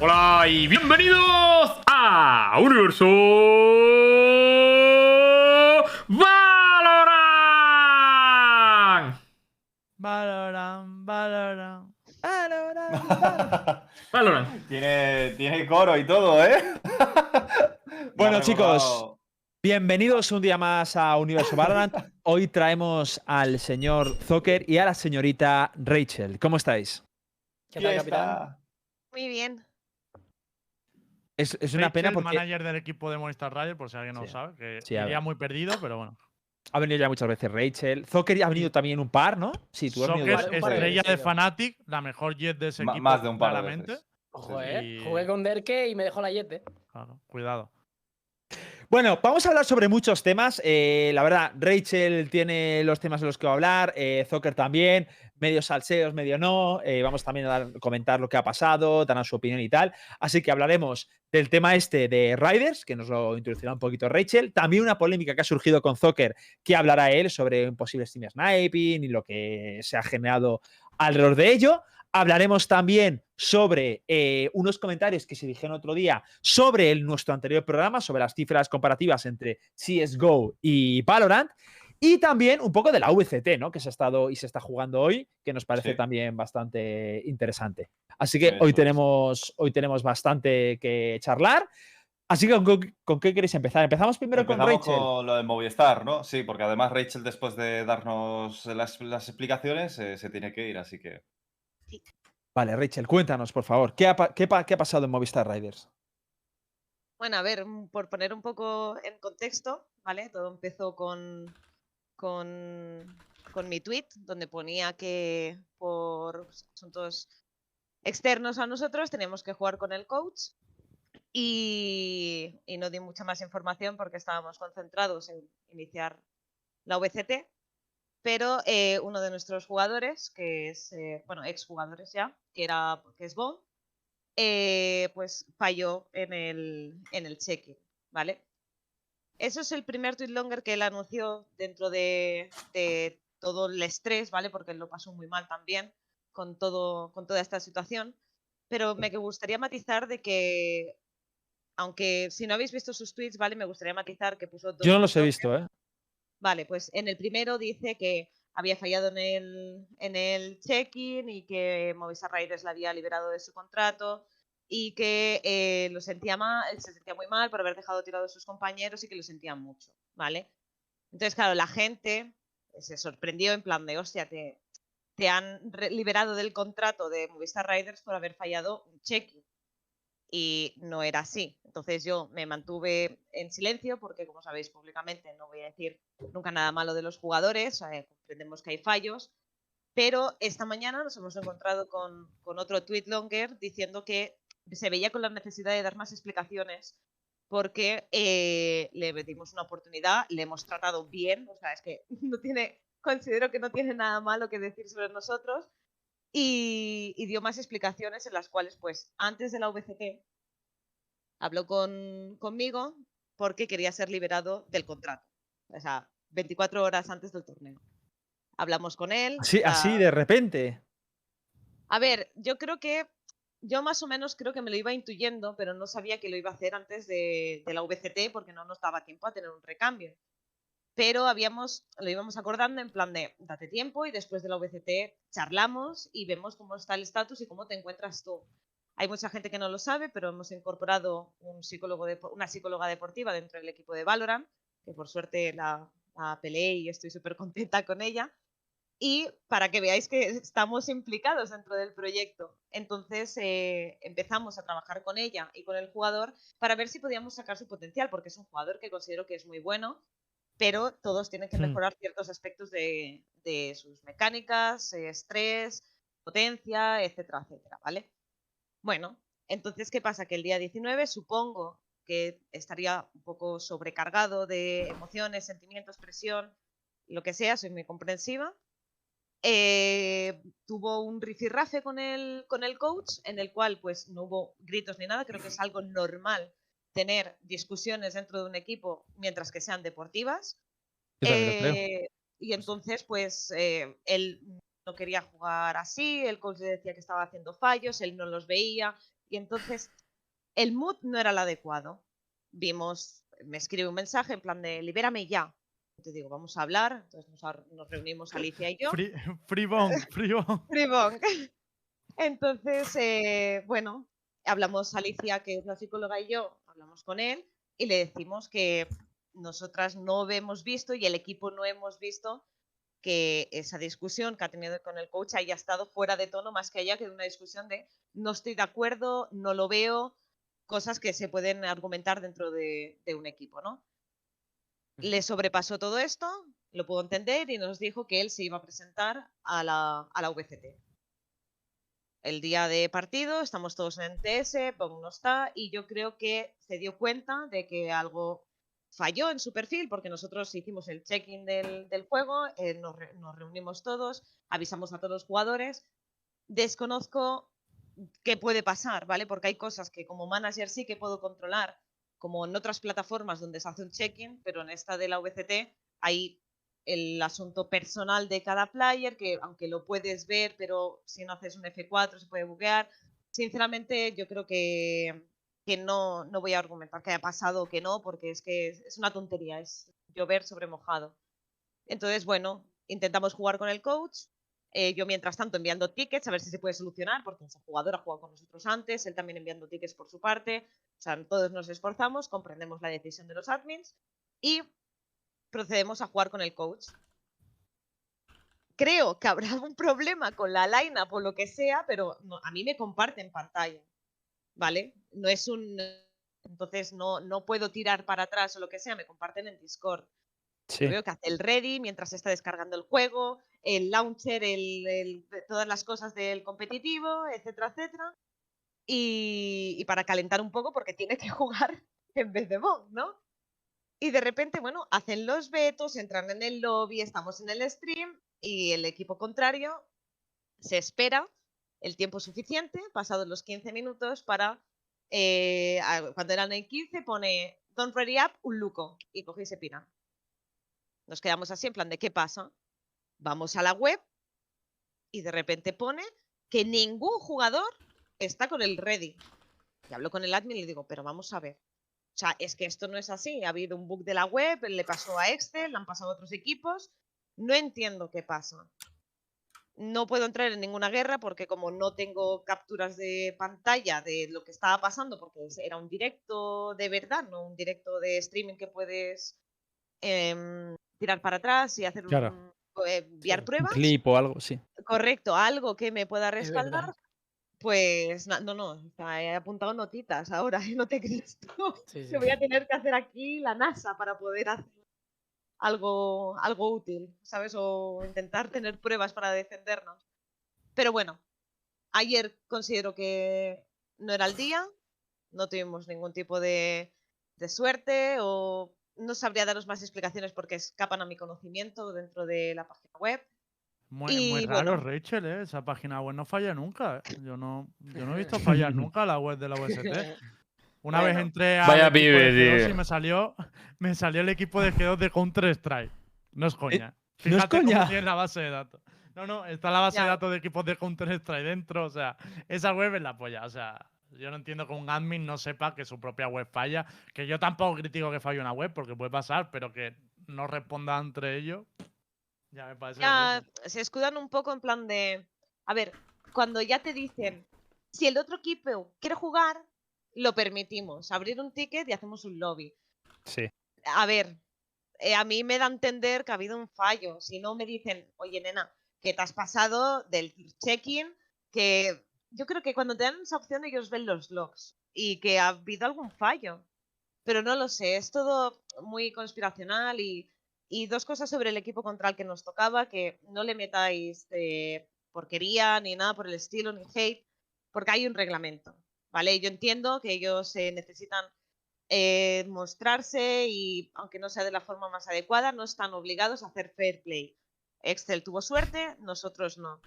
Hola y bienvenidos a Universo Valorant. Valorant, Valorant, Valorant, Valorant. Valorant. Tiene, tiene coro y todo, ¿eh? Bueno, chicos, Bienvenidos un día más a Universo Valorant. Hoy traemos al señor Zucker y a la señorita Rachel. ¿Cómo estáis? ¿Qué tal, capitán? Muy bien. Es, es una pena porque manager del equipo de Movistar Raiders, por si alguien no lo sabe, que Sí, a iría ver. muy perdido, pero bueno. ha venido ya muchas veces Rachel. Zucker ya ha venido también un par, ¿no? Sí, tú has venido de estrella de yo. Fnatic, la mejor jet de ese Ma- equipo. más de un par de claramente. veces. Eh. Jugué con Derke y me dejó la jet, eh. Claro, cuidado. Bueno, vamos a hablar sobre muchos temas. Eh, la verdad, Rachel tiene los temas de los que va a hablar, eh, Zucker también, medio salseos, medio no. eh, vamos también a comentar lo que ha pasado, dar su opinión y tal. Así que hablaremos del tema este de Riders, que nos lo introducirá un poquito Rachel. También una polémica que ha surgido con Zucker, que hablará él sobre un posible Steam Sniping y lo que se ha generado alrededor de ello. Hablaremos también sobre eh, unos comentarios que se dijeron otro día sobre el- nuestro anterior programa, sobre las cifras comparativas entre CSGO y Valorant. Y también un poco de la VCT, ¿no? Que se ha estado y se está jugando hoy, que nos parece Sí. también bastante interesante. Así que hoy tenemos, hoy tenemos bastante que charlar. Así que, ¿con, qué- con qué queréis empezar? Empezamos primero con Rachel. con lo de Movistar, ¿no? Sí, porque además Rachel, después de darnos las, las explicaciones, eh, se tiene que ir, así que. Vale, Rachel, cuéntanos, por favor. ¿Qué ha, qué ha pasado en Movistar Riders? Bueno, a ver, mm, por poner un poco en contexto, ¿vale? Todo empezó con, con, con mi tweet, donde ponía que por asuntos externos a nosotros teníamos que jugar con el coach y, y no di mucha más información porque estábamos concentrados en iniciar la VCT, pero eh, uno de nuestros jugadores, que es, eh, bueno, exjugadores ya, que, era, que es Bond, eh, pues falló en el, en el check-in, ¿vale? Eso es el primer tweet longer que él anunció dentro de, de todo el estrés, ¿vale? Porque él lo pasó muy mal también con, todo, con toda esta situación. Pero me gustaría matizar de que, aunque si no habéis visto sus tweets, ¿vale? Me gustaría matizar que puso dos Yo no los he visto, ¿eh? Vale, pues en el primero dice que había fallado en el, en el check-in y que Movistar Raiders la había liberado de su contrato y que eh, lo sentía mal, se sentía muy mal por haber dejado tirado a sus compañeros y que lo sentía mucho, ¿vale? Entonces, claro, la gente se sorprendió en plan de, hostia, te, te han liberado del contrato de Movistar Riders por haber fallado un check-in. Y no era así. Entonces yo me mantuve en silencio porque, como sabéis, públicamente no voy a decir nunca nada malo de los jugadores, eh, comprendemos que hay fallos, pero esta mañana nos hemos encontrado con, con otro tweet longer diciendo que se veía con la necesidad de dar más explicaciones porque eh, le dimos una oportunidad, le hemos tratado bien, o sea, es que no tiene, considero que no tiene nada malo que decir sobre nosotros y, y dio más explicaciones en las cuales, pues, antes de la VCT habló con, conmigo porque quería ser liberado del contrato. O sea, 24 horas antes del torneo. Hablamos con él. Así, así de repente. A ver, yo creo que. Yo más o menos creo que me lo iba intuyendo, pero no sabía que lo iba a hacer antes de, de la VCT porque no nos daba tiempo a tener un recambio. Pero habíamos, lo íbamos acordando en plan de date tiempo y después de la VCT charlamos y vemos cómo está el estatus y cómo te encuentras tú. Hay mucha gente que no lo sabe, pero hemos incorporado un psicólogo depo- una psicóloga deportiva dentro del equipo de Valorant, que por suerte la, la peleé y estoy súper contenta con ella. Y para que veáis que estamos implicados dentro del proyecto. Entonces eh, empezamos a trabajar con ella y con el jugador para ver si podíamos sacar su potencial, porque es un jugador que considero que es muy bueno, pero todos tienen que Hmm. mejorar ciertos aspectos de, de sus mecánicas, eh, estrés, potencia, etcétera, etcétera, ¿vale? Bueno, entonces, ¿qué pasa? Que el día 19 supongo que estaría un poco sobrecargado de emociones, sentimientos, presión, lo que sea, soy muy comprensiva. Eh, tuvo un rifirrafe con el, con el coach, en el cual pues no hubo gritos ni nada, creo que es algo normal tener discusiones dentro de un equipo mientras que sean deportivas. Eh, y entonces, pues, eh, él no quería jugar así, el coach le decía que estaba haciendo fallos, él no los veía, Y entonces el mood no era el adecuado. Vimos, me escribe un mensaje en plan de libérame ya. Te digo, vamos a hablar. Entonces nos, reunimos Alicia y yo. Free, free bomb, free bomb. Fribong. Entonces, eh, bueno, hablamos Alicia, que es la psicóloga, y yo, hablamos con él y le decimos que nosotras no hemos visto y el equipo no hemos visto que esa discusión que ha tenido con el coach haya estado fuera de tono más que haya que una discusión de no estoy de acuerdo, no lo veo, cosas que se pueden argumentar dentro de, de un equipo, ¿no? Le sobrepasó todo esto, lo puedo entender, y nos dijo que él se iba a presentar a la, a la VCT. El día de partido, estamos todos en TS, Pong no está, y yo creo que se dio cuenta de que algo falló en su perfil, porque nosotros hicimos el check-in del, del juego, eh, nos, nos reunimos todos, avisamos a todos los jugadores. Desconozco qué puede pasar, ¿vale? Porque hay cosas que como manager sí que puedo controlar, como en otras plataformas donde se hace un check-in, pero en esta de la VCT hay el asunto personal de cada player, que aunque lo puedes ver, pero si no haces un F4 se puede buguear. Sinceramente, yo creo que, que no, no voy a argumentar que haya pasado o que no, porque es que es, es una tontería, es llover sobre mojado. Entonces, bueno, intentamos jugar con el coach. Eh, yo, mientras tanto, enviando tickets a ver si se puede solucionar, porque ese jugador ha jugado con nosotros antes, él también enviando tickets por su parte. O sea, todos nos esforzamos, comprendemos la decisión de los admins y procedemos a jugar con el coach. Creo que habrá algún problema con la line por lo que sea, pero no- a mí me comparten pantalla, ¿vale? No es un... Entonces no, no puedo tirar para atrás o lo que sea, me comparten en Discord. Sí. Veo que hace el ready mientras está descargando el juego, el launcher, el, todas las cosas del competitivo, etcétera, etcétera. Y, para calentar un poco porque tiene que jugar en vez de Bong, ¿no? Y de repente, bueno, hacen los vetos, entran en el lobby, estamos en el stream y el equipo contrario se espera el tiempo suficiente, pasados los 15 minutos, para. eh, cuando eran el 15, pone Don't ready up, un luco. Y coge y se pira. Nos quedamos así en plan de qué pasa. Vamos a la web y de repente pone que ningún jugador está con el ready. Y hablo con el admin y le digo, pero vamos a ver. O sea, es que esto no es así. Ha habido un bug de la web, le pasó a Excel, le han pasado a otros equipos. No entiendo qué pasa. No puedo entrar en ninguna guerra porque como no tengo capturas de pantalla de lo que estaba pasando, porque era un directo de verdad, no un directo de streaming que puedes em, tirar para atrás y hacer Claro. un, enviar Sí. pruebas. clip o algo, sí. Correcto, algo que me pueda respaldar. Pues no, no, he apuntado notitas ahora, no te crees tú. Sí, voy a tener que hacer aquí la NASA para poder hacer algo, algo útil, ¿sabes? O intentar tener pruebas para defendernos. Pero bueno, ayer considero que no era el día, no tuvimos ningún tipo de, de suerte o no sabría daros más explicaciones porque escapan a mi conocimiento dentro de la página web. Muy, Y muy raro, bueno. Rachel, ¿eh? Esa página web no falla nunca. ¿eh? Yo no, yo no he visto fallar nunca la web de la UST. Una vez entré a Vaya pibe, de G2 y tío. me salió, me salió el equipo de G2 de Counter Strike. No es coña. no es Fíjate cómo coña. tiene la base de datos. No, no, está la base de datos de equipos de Counter Strike dentro. O sea, esa web es la polla. O sea, yo no entiendo que un admin no sepa que su propia web falla. Que yo tampoco critico que falle una web porque puede pasar, pero que no responda entre ellos. Ya me parece. ya se escudan un poco en plan de, a ver, cuando ya te dicen, si el otro equipo quiere jugar, lo permitimos, abrir un ticket y hacemos un lobby. Sí. A ver, eh, a mí me da a entender que ha habido un fallo. Si no me dicen, oye, nena, que te has pasado del check-in, que yo creo que cuando te dan esa opción ellos ven los logs y que ha habido algún fallo. Pero no lo sé, es todo muy conspiracional y, dos cosas sobre el equipo contra el que nos tocaba, que no le metáis porquería ni nada por el estilo, ni hate, porque hay un reglamento, ¿vale? Yo entiendo que ellos eh, necesitan eh, mostrarse y, aunque no sea de la forma más adecuada, no están obligados a hacer fair play. Excel tuvo suerte, nosotros no.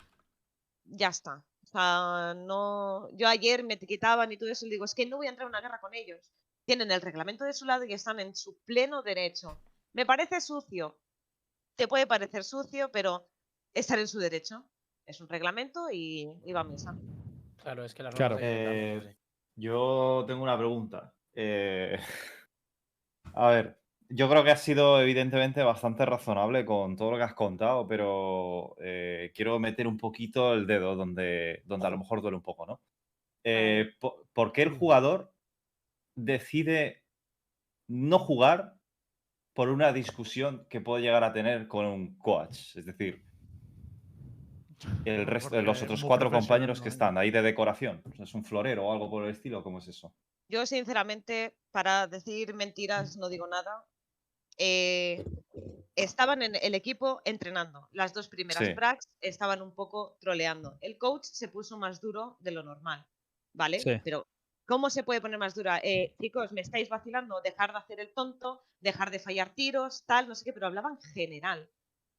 Ya está. O sea, no. Yo ayer me etiquetaban y todo eso y digo, es que no voy a entrar en una guerra con ellos. Tienen el reglamento de su lado y están en su pleno derecho. Me parece sucio. Te puede parecer sucio, pero estar en su derecho. Es un reglamento y, y va a misa. Claro, es que las Claro. Eh. Yo tengo una pregunta. Eh, a ver, yo creo que has sido evidentemente bastante razonable con todo lo que has contado, pero eh, quiero meter un poquito el dedo donde, donde a lo mejor duele un poco, ¿no? Eh, po- ¿Por qué el jugador decide no jugar por una discusión que puede llegar a tener con un coach? Es decir, el resto de los otros cuatro compañeros que están ahí de decoración. ¿Es un florero o algo por el estilo? ¿Cómo es eso? Yo, sinceramente, para decir mentiras no digo nada. Eh, estaban en el equipo entrenando. Las dos primeras Sí. estaban un poco troleando. El coach se puso más duro de lo normal, ¿vale? Sí. Pero, ¿cómo se puede poner más dura? Eh, chicos, me estáis vacilando, dejar de hacer el tonto, dejar de fallar tiros, tal, no sé qué, pero hablaban general.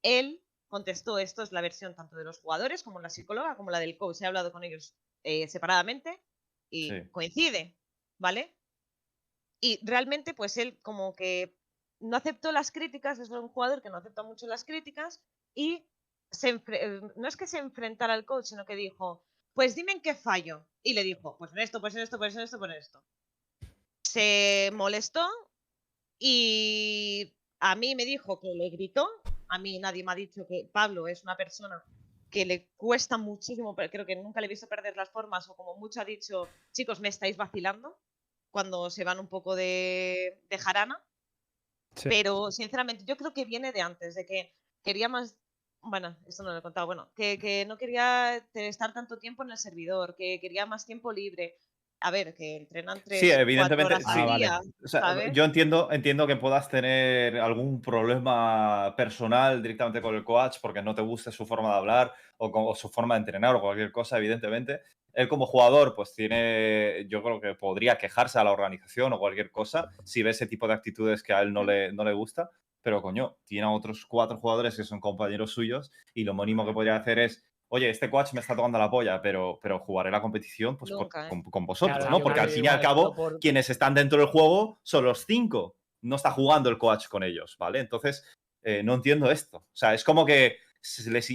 Él contestó, esto es la versión tanto de los jugadores como la psicóloga, como la del coach. He hablado con ellos eh, separadamente y Sí. coincide, ¿vale? Y realmente, pues él como que no aceptó las críticas, es un jugador que no acepta mucho las críticas y se no es que se enfrentara al coach, sino que dijo, pues dime en qué fallo. Y le dijo, pues en esto, pues en esto, pues en esto, pues en esto. Se molestó y a mí me dijo que le gritó. A mí nadie me ha dicho que Pablo es una persona que le cuesta muchísimo, pero creo que nunca le he visto perder las formas o como mucho ha dicho, chicos, me estáis vacilando cuando se van un poco de jarana. Sí. Pero sinceramente yo creo que viene de antes, de que quería más, bueno, esto no lo he contado, bueno, que, que no quería estar tanto tiempo en el servidor, que quería más tiempo libre. A ver, que entrenan tres, Sí, evidentemente, horas sí. al Ah, vale. día, O sea, yo entiendo, entiendo que puedas tener algún problema personal directamente con el coach porque no te guste su forma de hablar o, co- o su forma de entrenar o cualquier cosa, evidentemente. Él como jugador, pues tiene, yo creo que podría quejarse a la organización o cualquier cosa si ve ese tipo de actitudes que a él no le, no le gusta. Pero coño, tiene a otros cuatro jugadores que son compañeros suyos y lo mínimo que podría hacer es, oye, este coach me está tocando la polla, pero, pero jugaré la competición pues, por- ¿eh? con, con vosotros, Claro, ¿no? Porque al que fin y al cabo, por- quienes están dentro del juego son los cinco. No está jugando el coach con ellos, ¿vale? Entonces, eh, no entiendo esto. O sea, es como que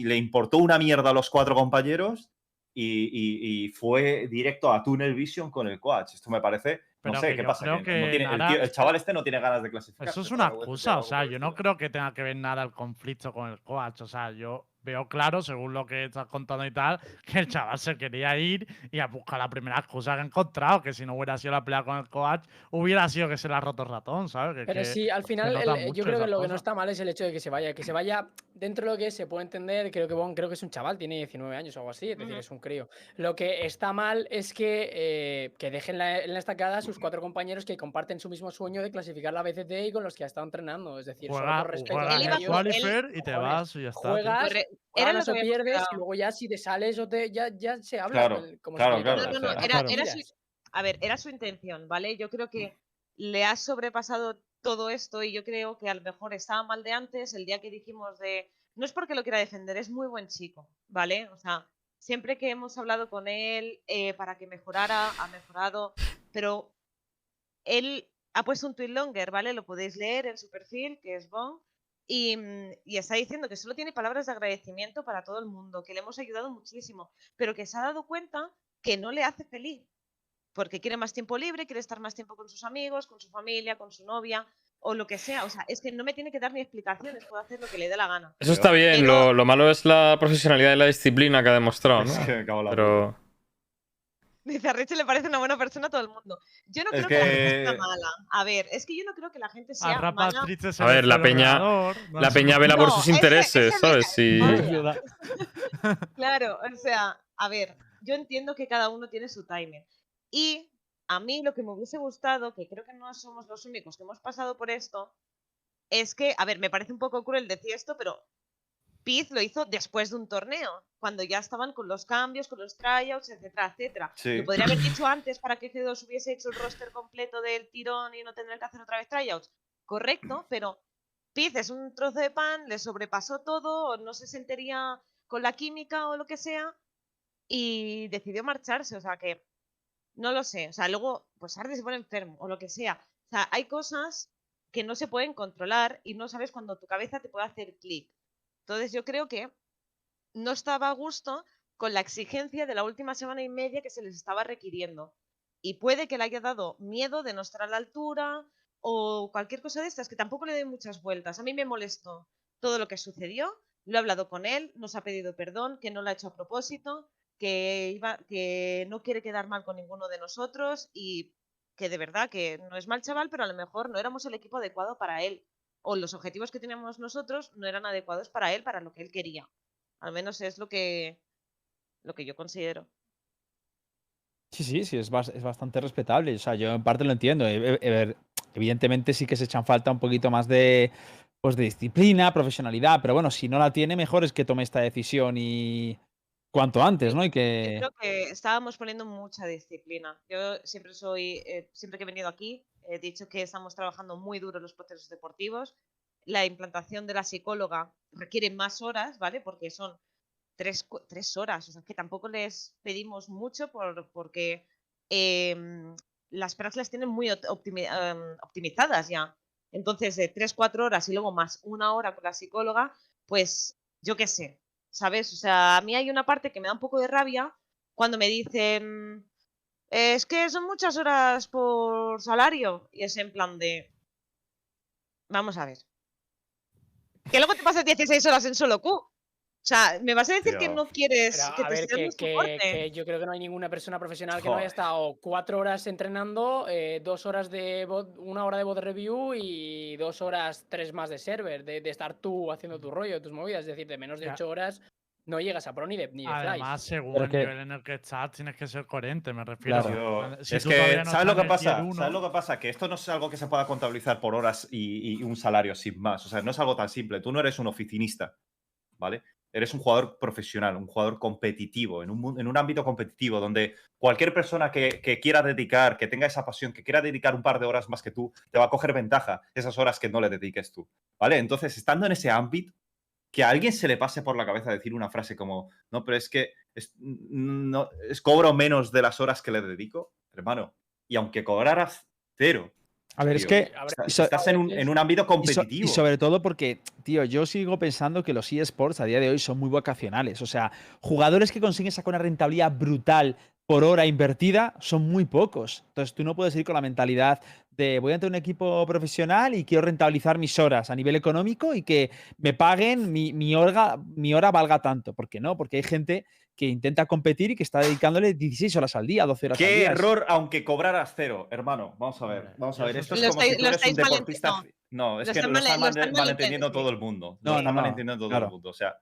le importó una mierda a los cuatro compañeros y, y- y fue directo a Tunnel Vision con el coach. Esto me parece. Pero no sé, ¿qué pasa? creo Que que no tiene- el, Nara- tío- el chaval este no tiene ganas de clasificar. Eso es una excusa, o sea, yo no creo que tenga que ver nada el conflicto con el coach, o sea, yo veo claro, según lo que estás contando y tal, que el chaval se quería ir y a buscar la primera excusa que ha encontrado, que si no hubiera sido la pelea con el coach, hubiera sido que se le ha roto el ratón, ¿sabes? Que- Pero que sí, al final el- mucho yo creo que lo que no está mal es el hecho de que se vaya. Que se vaya dentro de lo que es, se puede entender. Creo que Bon, creo que es un chaval, tiene 19 años o algo así, es decir, es un crío. Lo que está mal es que, eh, que dejen la- en la estacada a sus cuatro compañeros que comparten su mismo sueño de clasificar la BCT y con los que ha estado entrenando. Es decir, solo juega, por respeto Él el iba a ellos, qualifier y te vas y ya está. tío. juegas, Era lo que pierdes y luego ya si te sales o te ya, ya se habla Claro, el- como claro, se claro, No, no, no, era, su, a ver, era su intención, ¿vale? Yo creo que le ha sobrepasado todo esto y yo creo que a lo mejor estaba mal de antes, el día que dijimos de... No es porque lo quiera defender, es muy buen chico, ¿vale? O sea, siempre que hemos hablado con él eh, para que mejorara, ha mejorado, pero él ha puesto un tweet longer, ¿vale? Lo podéis leer en su perfil, que es Bon, y, mm, y está diciendo que solo tiene palabras de agradecimiento para todo el mundo, que le hemos ayudado muchísimo, pero que se ha dado cuenta que no le hace feliz, porque quiere más tiempo libre, quiere estar más tiempo con sus amigos, con su familia, con su novia, o lo que sea. O sea, es que no me tiene que dar ni explicaciones, puedo hacer lo que le dé la gana. Eso está bien, Pero- lo, lo malo es la profesionalidad y la disciplina que ha demostrado, Es ¿no? que me cago en la Pero Dice, a Richie le parece una buena persona a todo el mundo. Yo no Es creo que... la gente sea mala. A ver, es que yo no creo que la gente A sea Rapa mala. A ver, la peña- no la peña vela por sus ese- intereses, ¿sabes? Vaya. Claro, o sea, a ver, yo entiendo que cada uno tiene su timing. Y a mí lo que me hubiese gustado, que creo que no somos los únicos que hemos pasado por esto, es que, a ver, me parece un poco cruel decir esto, pero Piz lo hizo después de un torneo, cuando ya estaban con los cambios, con los tryouts, etcétera, etcétera. Sí. Lo podría haber dicho antes para que G2 hubiese hecho el roster completo del tirón y no tener que hacer otra vez tryouts. Correcto, pero Piz es un trozo de pan, le sobrepasó todo, no se sentiría con la química o lo que sea, y decidió marcharse. O sea que no lo sé. O sea, luego, pues Arde se pone enfermo o lo que sea. O sea, hay cosas que no se pueden controlar y no sabes cuándo tu cabeza te puede hacer clic. Entonces yo creo que no estaba a gusto con la exigencia de la última semana y media que se les estaba requiriendo. Y puede que le haya dado miedo de no estar a la altura o cualquier cosa de estas, que tampoco le doy muchas vueltas. A mí me molestó todo lo que sucedió, lo he hablado con él, nos ha pedido perdón, que no lo ha hecho a propósito, que, iba, que no quiere quedar mal con ninguno de nosotros y que de verdad que no es mal chaval, pero a lo mejor no éramos el equipo adecuado para él. O los objetivos que teníamos nosotros no eran adecuados para él, para lo que él quería. Al menos es lo que, lo que yo considero. Sí, sí, sí, es, es bastante respetable. O sea, yo en parte lo entiendo. E- e- e- Evidentemente sí que se echan falta un poquito más de, pues, de disciplina, profesionalidad, pero bueno, si no la tiene, mejor es que tome esta decisión y cuanto antes, ¿no? Y Yo que... creo que estábamos poniendo mucha disciplina. Yo siempre soy, eh, siempre que he venido aquí, he dicho que estamos trabajando muy duro en los procesos deportivos. La implantación de la psicóloga requiere más horas, ¿vale? Porque son tres, tres horas. O sea, que tampoco les pedimos mucho por, porque em, las pruebas las tienen muy optimi- em, optimizadas ya. Entonces, de tres, cuatro horas y luego más una hora con la psicóloga, pues yo qué sé, ¿sabes? O sea, a mí hay una parte que me da un poco de rabia cuando me dicen, es que son muchas horas por salario. Y es en plan de, vamos a ver. Que luego te pasas 16 horas en solo Q. O sea, ¿me vas a decir que no quieres Pero, que te ver, que, que- yo creo que no hay ninguna persona profesional que no haya estado cuatro horas entrenando, eh, dos horas de bot- una hora de bot review y dos horas, tres más de server, de, de estar tú haciendo tu rollo, tus movidas, es decir, de menos de Ya. ocho horas no llegas a pro ni de, ni de fly. Además, según Pero el que- nivel en el que estás, tienes que ser coherente, me refiero. Claro. Si es que, no ¿sabes lo que pasa? uno, ¿Sabes lo que pasa? Que esto no es algo que se pueda contabilizar por horas y, y un salario sin más. O sea, no es algo tan simple. Tú no eres un oficinista, ¿vale? Eres un jugador profesional, un jugador competitivo, en un, en un ámbito competitivo donde cualquier persona que, que quiera dedicar, que tenga esa pasión, que quiera dedicar un par de horas más que tú, te va a coger ventaja esas horas que no le dediques tú, ¿vale? Entonces, estando en ese ámbito, que a alguien se le pase por la cabeza decir una frase como, no, pero es que es, no, es cobro menos de las horas que le dedico, hermano. Y aunque cobraras cero, A ver, es que... A está- estás en un, en un ámbito Y, so- competitivo. y sobre todo porque, tío, yo sigo pensando que los eSports a día de hoy son muy vocacionales. O sea, jugadores que consiguen sacar una rentabilidad brutal por hora invertida son muy pocos. Entonces tú no puedes ir con la mentalidad de voy a entrar en un equipo profesional y quiero rentabilizar mis horas a nivel económico y que me paguen mi, mi hora valga tanto. ¿Por qué no? Porque hay gente que intenta competir y que está dedicándole 16 horas al día, 12 horas al Qué día. error, aunque cobraras cero, hermano. Vamos a ver, vamos a ver. eso Esto es como estáis- si tú lo eres un deportista. no. No, es Lo que están lo lo mal- malentendiendo malenten- todo el mundo. No, Lo están no, malentendiendo todo claro. el mundo. O sea,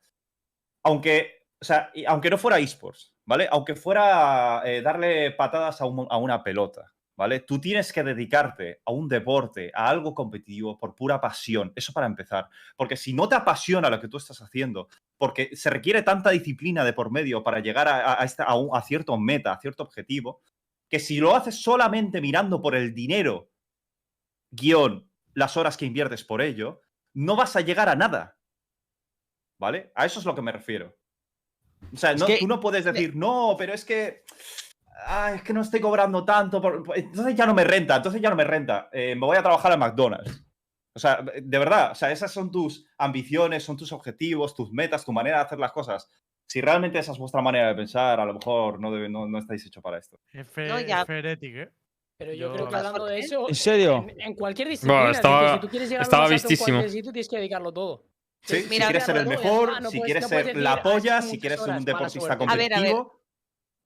aunque, o sea, y aunque no fuera esports, ¿vale? Aunque fuera eh, darle patadas a, un- a una pelota, ¿vale? Tú tienes que dedicarte a un deporte, a algo competitivo por pura pasión. Eso para empezar. Porque si no te apasiona lo que tú estás haciendo, porque se requiere tanta disciplina de por medio para llegar a, a- a esta- a un- a cierto meta, a cierto objetivo, que si lo haces solamente mirando por el dinero, guion, las horas que inviertes por ello, no vas a llegar a nada. ¿Vale? A eso es lo que me refiero. O sea, Es no, que- tú no puedes decir, no, pero es que. Ah, es que no estoy cobrando tanto. por- entonces ya no me renta, entonces ya no me renta. eh, me voy a trabajar a McDonald's. O sea, de verdad, o sea, esas son tus ambiciones, son tus objetivos, tus metas, tu manera de hacer las cosas. Si realmente esa es vuestra manera de pensar, a lo mejor no, debe- no, no estáis hecho para esto. F, No, ya. Feretic, ¿eh? Pero yo, Yo- creo que hablando de eso. ¿En serio? En, en cualquier disciplina. decir, estaba- si tú quieres llegar a estaba en vistísimo. sitio, tienes que dedicarlo todo. Sí, Sí, si mira, quieres ser el mejor, no si puedes- quieres ser la "Ah, polla, si quieres ser un deportista suerte". A ver, a ver.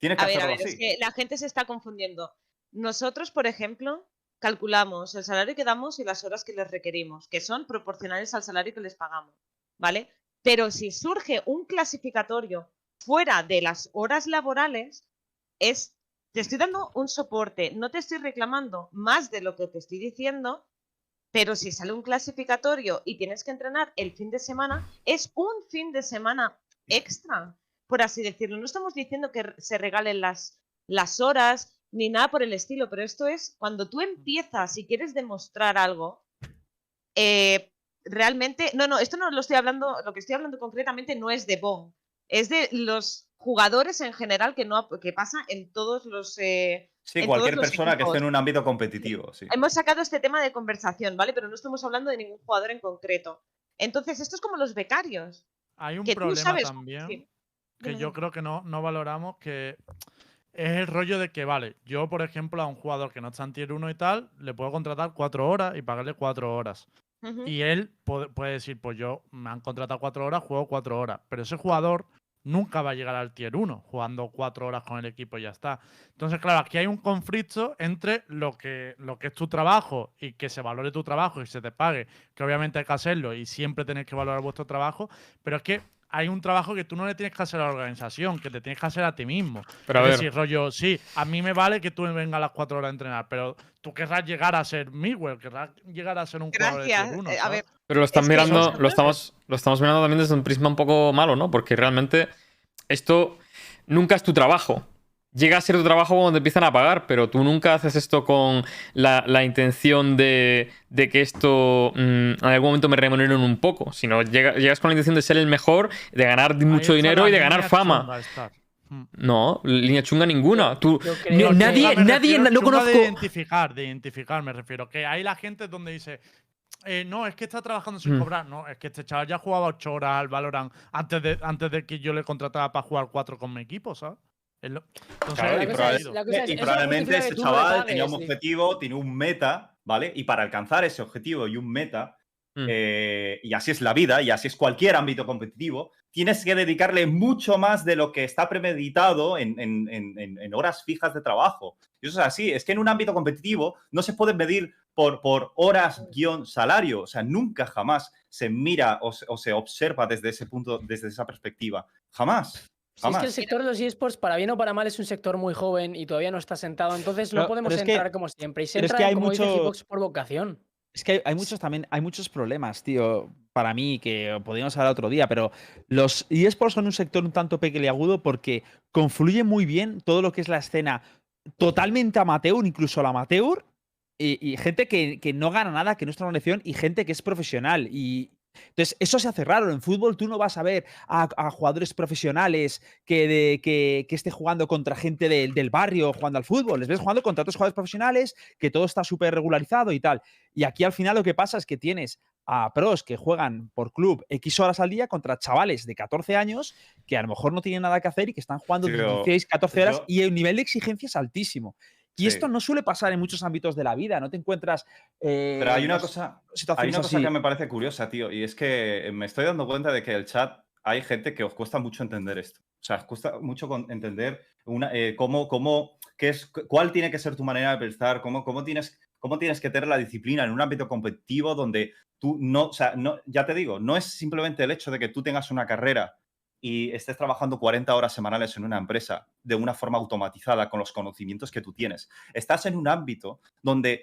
Competitivo, tienes que A ver, a ver, así. es que la gente se está confundiendo. Nosotros, por ejemplo, calculamos el salario que damos y las horas que les requerimos, que son proporcionales al salario que les pagamos, ¿vale? Pero si surge un clasificatorio fuera de las horas laborales, es te estoy dando un soporte, no te estoy reclamando más de lo que te estoy diciendo, pero si sale un clasificatorio y tienes que entrenar el fin de semana, es un fin de semana extra, por así decirlo. No estamos diciendo que se regalen las, las horas ni nada por el estilo, pero esto es cuando tú empiezas y quieres demostrar algo, eh, realmente, no, no, esto no lo estoy hablando, lo que estoy hablando concretamente no es de Bon, es de los jugadores en general que no que pasa en todos los eh, Sí, en cualquier persona que esté en un ámbito competitivo, sí. hemos sacado este tema de conversación, ¿vale? Pero no estamos hablando de ningún jugador en concreto. Entonces, esto es como los becarios. Hay un que tú problema sabes. también sí. Que Dime, yo creo que no, no valoramos que es el rollo de que, vale, yo, por ejemplo, a un jugador que no está en tier 1 y tal, le puedo contratar cuatro horas y pagarle cuatro horas. Y él puede, puede decir, pues yo me han contratado cuatro horas, juego cuatro horas. Pero ese jugador nunca va a llegar al tier 1 jugando cuatro horas con el equipo y ya está. Entonces, claro, aquí hay un conflicto entre lo que, lo que es tu trabajo y que se valore tu trabajo y se te pague, que obviamente hay que hacerlo y siempre tenéis que valorar vuestro trabajo, pero es que hay un trabajo que tú no le tienes que hacer a la organización, que te tienes que hacer a ti mismo. Pero a es ver, decir, rollo, sí, a mí me vale que tú vengas a las cuatro horas a entrenar, pero tú querrás llegar a ser Miguel, querrás llegar a ser un jugador de Gracias. tier uno, eh, a ver, pero lo están es mirando, lo estamos, lo estamos mirando también desde un prisma un poco malo, ¿no? Porque realmente esto nunca es tu trabajo. Llega a ser tu trabajo cuando te empiezan a pagar, pero tú nunca haces esto con la, la intención de, de que esto mm, en algún momento me remuneren un poco, sino llega- llegas con la intención de ser el mejor, de ganar Ahí mucho dinero y de ganar fama. chunga, estar. Mm. No, línea chunga ninguna. Tú, que- nadie, Chunga nadie, refiero- no conozco. De identificar, de identificar, me refiero. Que hay la gente donde dice. eh, no, es que está trabajando sin Mm. cobrar. No, es que este chaval ya jugaba 8 horas al Valorant antes de, antes de que yo le contratara para jugar 4 con mi equipo, ¿sabes? Es lo- Entonces, Claro, hay y, es- es- probablemente ese chaval tenía un sí. objetivo, tiene un meta, ¿vale? Y para alcanzar ese objetivo y un meta, Mm. eh, y así es la vida, y así es cualquier ámbito competitivo, tienes que dedicarle mucho más de lo que está premeditado en, en- en- en- en horas fijas de trabajo. Y eso es así, es que en un ámbito competitivo no se puede medir por, por horas guion salario, o sea, nunca jamás se mira o se, o se observa desde ese punto, desde esa perspectiva. Jamás. Si es que el sector de los esports, para bien o para mal, es un sector muy joven y todavía no está sentado, entonces no podemos que- entrar como siempre. Y se pero es entra, que hay como dice mucho- Hitbox, por vocación. Es que hay, hay muchos también, hay muchos problemas, tío, para mí, que podríamos hablar otro día, pero los eSports son un sector un tanto pequeñagudo porque confluye muy bien todo lo que es la escena totalmente amateur, incluso la amateur, y, y gente que, que no gana nada, que no está en una organización, y gente que es profesional. Y entonces, eso se hace raro. En fútbol tú no vas a ver a, a jugadores profesionales que, de, que, que esté jugando contra gente del- del barrio jugando al fútbol. Les ves jugando contra otros jugadores profesionales, que todo está súper regularizado y tal. Y aquí al final lo que pasa es que tienes a pros que juegan por club X horas al día contra chavales de 14 años que a lo mejor no tienen nada que hacer y que están jugando Sí, pero 16, 14 horas yo- y el nivel de exigencia es altísimo. Y Sí. esto no suele pasar en muchos ámbitos de la vida, no te encuentras... eh, Pero hay una cosa, hay una cosa así. que me parece curiosa, tío, y es que me estoy dando cuenta de que el chat hay gente que os cuesta mucho entender esto. O sea, os cuesta mucho entender una, eh, cómo, cómo, qué es, cu- cuál tiene que ser tu manera de pensar, cómo, cómo, tienes, cómo tienes que tener la disciplina en un ámbito competitivo donde tú no, o sea, no, ya te digo, no es simplemente el hecho de que tú tengas una carrera y estés trabajando 40 horas semanales en una empresa de una forma automatizada con los conocimientos que tú tienes. Estás en un ámbito donde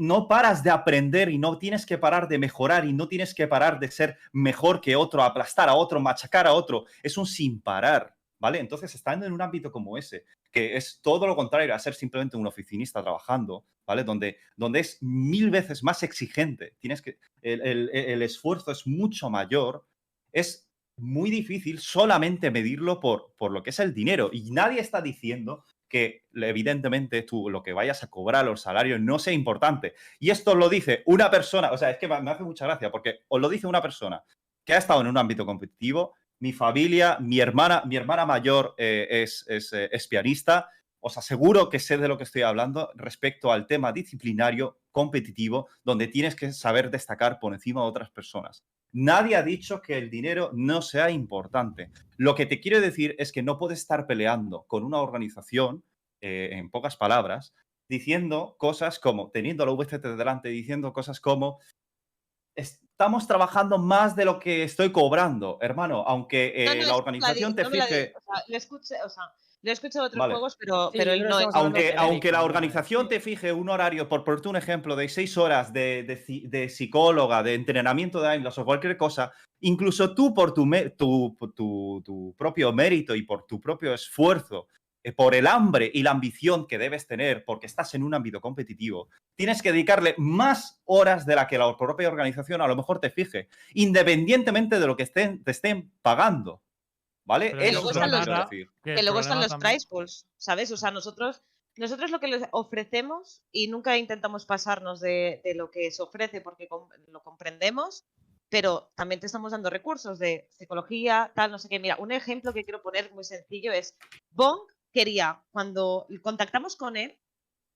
no paras de aprender y no tienes que parar de mejorar y no tienes que parar de ser mejor que otro, aplastar a otro, machacar a otro. Es un sin parar, ¿vale? Entonces, estando en un ámbito como ese, que es todo lo contrario a ser simplemente un oficinista trabajando, ¿vale? Donde, donde es mil veces más exigente, tienes que, el, el- el esfuerzo es mucho mayor, es muy difícil solamente medirlo por, por lo que es el dinero. Y nadie está diciendo que evidentemente tú lo que vayas a cobrar los salarios no sea importante. Y esto lo dice una persona, o sea, es que me hace mucha gracia porque os lo dice una persona que ha estado en un ámbito competitivo, mi familia, mi hermana, mi hermana mayor eh, es, es, eh, es pianista. Os aseguro que sé de lo que estoy hablando respecto al tema disciplinario, competitivo, donde tienes que saber destacar por encima de otras personas. Nadie ha dicho que el dinero no sea importante. Lo que te quiero decir es que no puedes estar peleando con una organización, eh, en pocas palabras, diciendo cosas como, teniendo la VCT delante, diciendo cosas como, estamos trabajando más de lo que estoy cobrando, hermano, aunque eh, No, no, la organización te no la fije... o sea, lo escuché, o sea, lo he escuchado otros Vale. juegos, pero, Sí, pero él no es. Aunque, aunque la organización te fije un horario, por ponerte un ejemplo, de seis horas de, de de psicóloga, de entrenamiento de Aimblas o cualquier cosa, incluso tú por tu, me- tu, por tu- tu propio mérito y por tu propio esfuerzo, eh, por el hambre y la ambición que debes tener porque estás en un ámbito competitivo, tienes que dedicarle más horas de la que la propia organización a lo mejor te fije, independientemente de lo que estén, te estén pagando. ¿Vale? Pero Eso luego es lo están que quiero decir. que luego están los price pools, ¿sabes? O sea, nosotros, nosotros lo que les ofrecemos y nunca intentamos pasarnos de, de lo que se ofrece porque com- lo comprendemos, pero también te estamos dando recursos de psicología, tal, no sé qué. Mira, un ejemplo que quiero poner muy sencillo es Bong quería, cuando contactamos con él,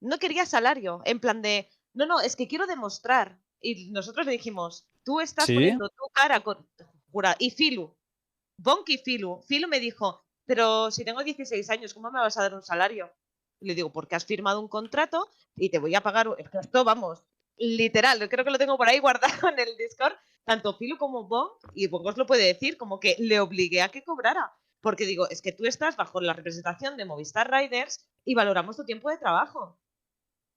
no quería salario, en plan de, no, no, es que quiero demostrar. Y nosotros le dijimos, tú estás ¿Sí? poniendo tu cara con... Jura, y Filu, Bonk y Filu, Filu me dijo, pero si tengo 16 años, ¿cómo me vas a dar un salario? Le digo, porque has firmado un contrato y te voy a pagar, esto, vamos, literal, creo que lo tengo por ahí guardado en el Discord, tanto Filu como Bonk, y Bonk os lo puede decir, como que le obligué a que cobrara. Porque digo, es que tú estás bajo la representación de Movistar Riders y valoramos tu tiempo de trabajo.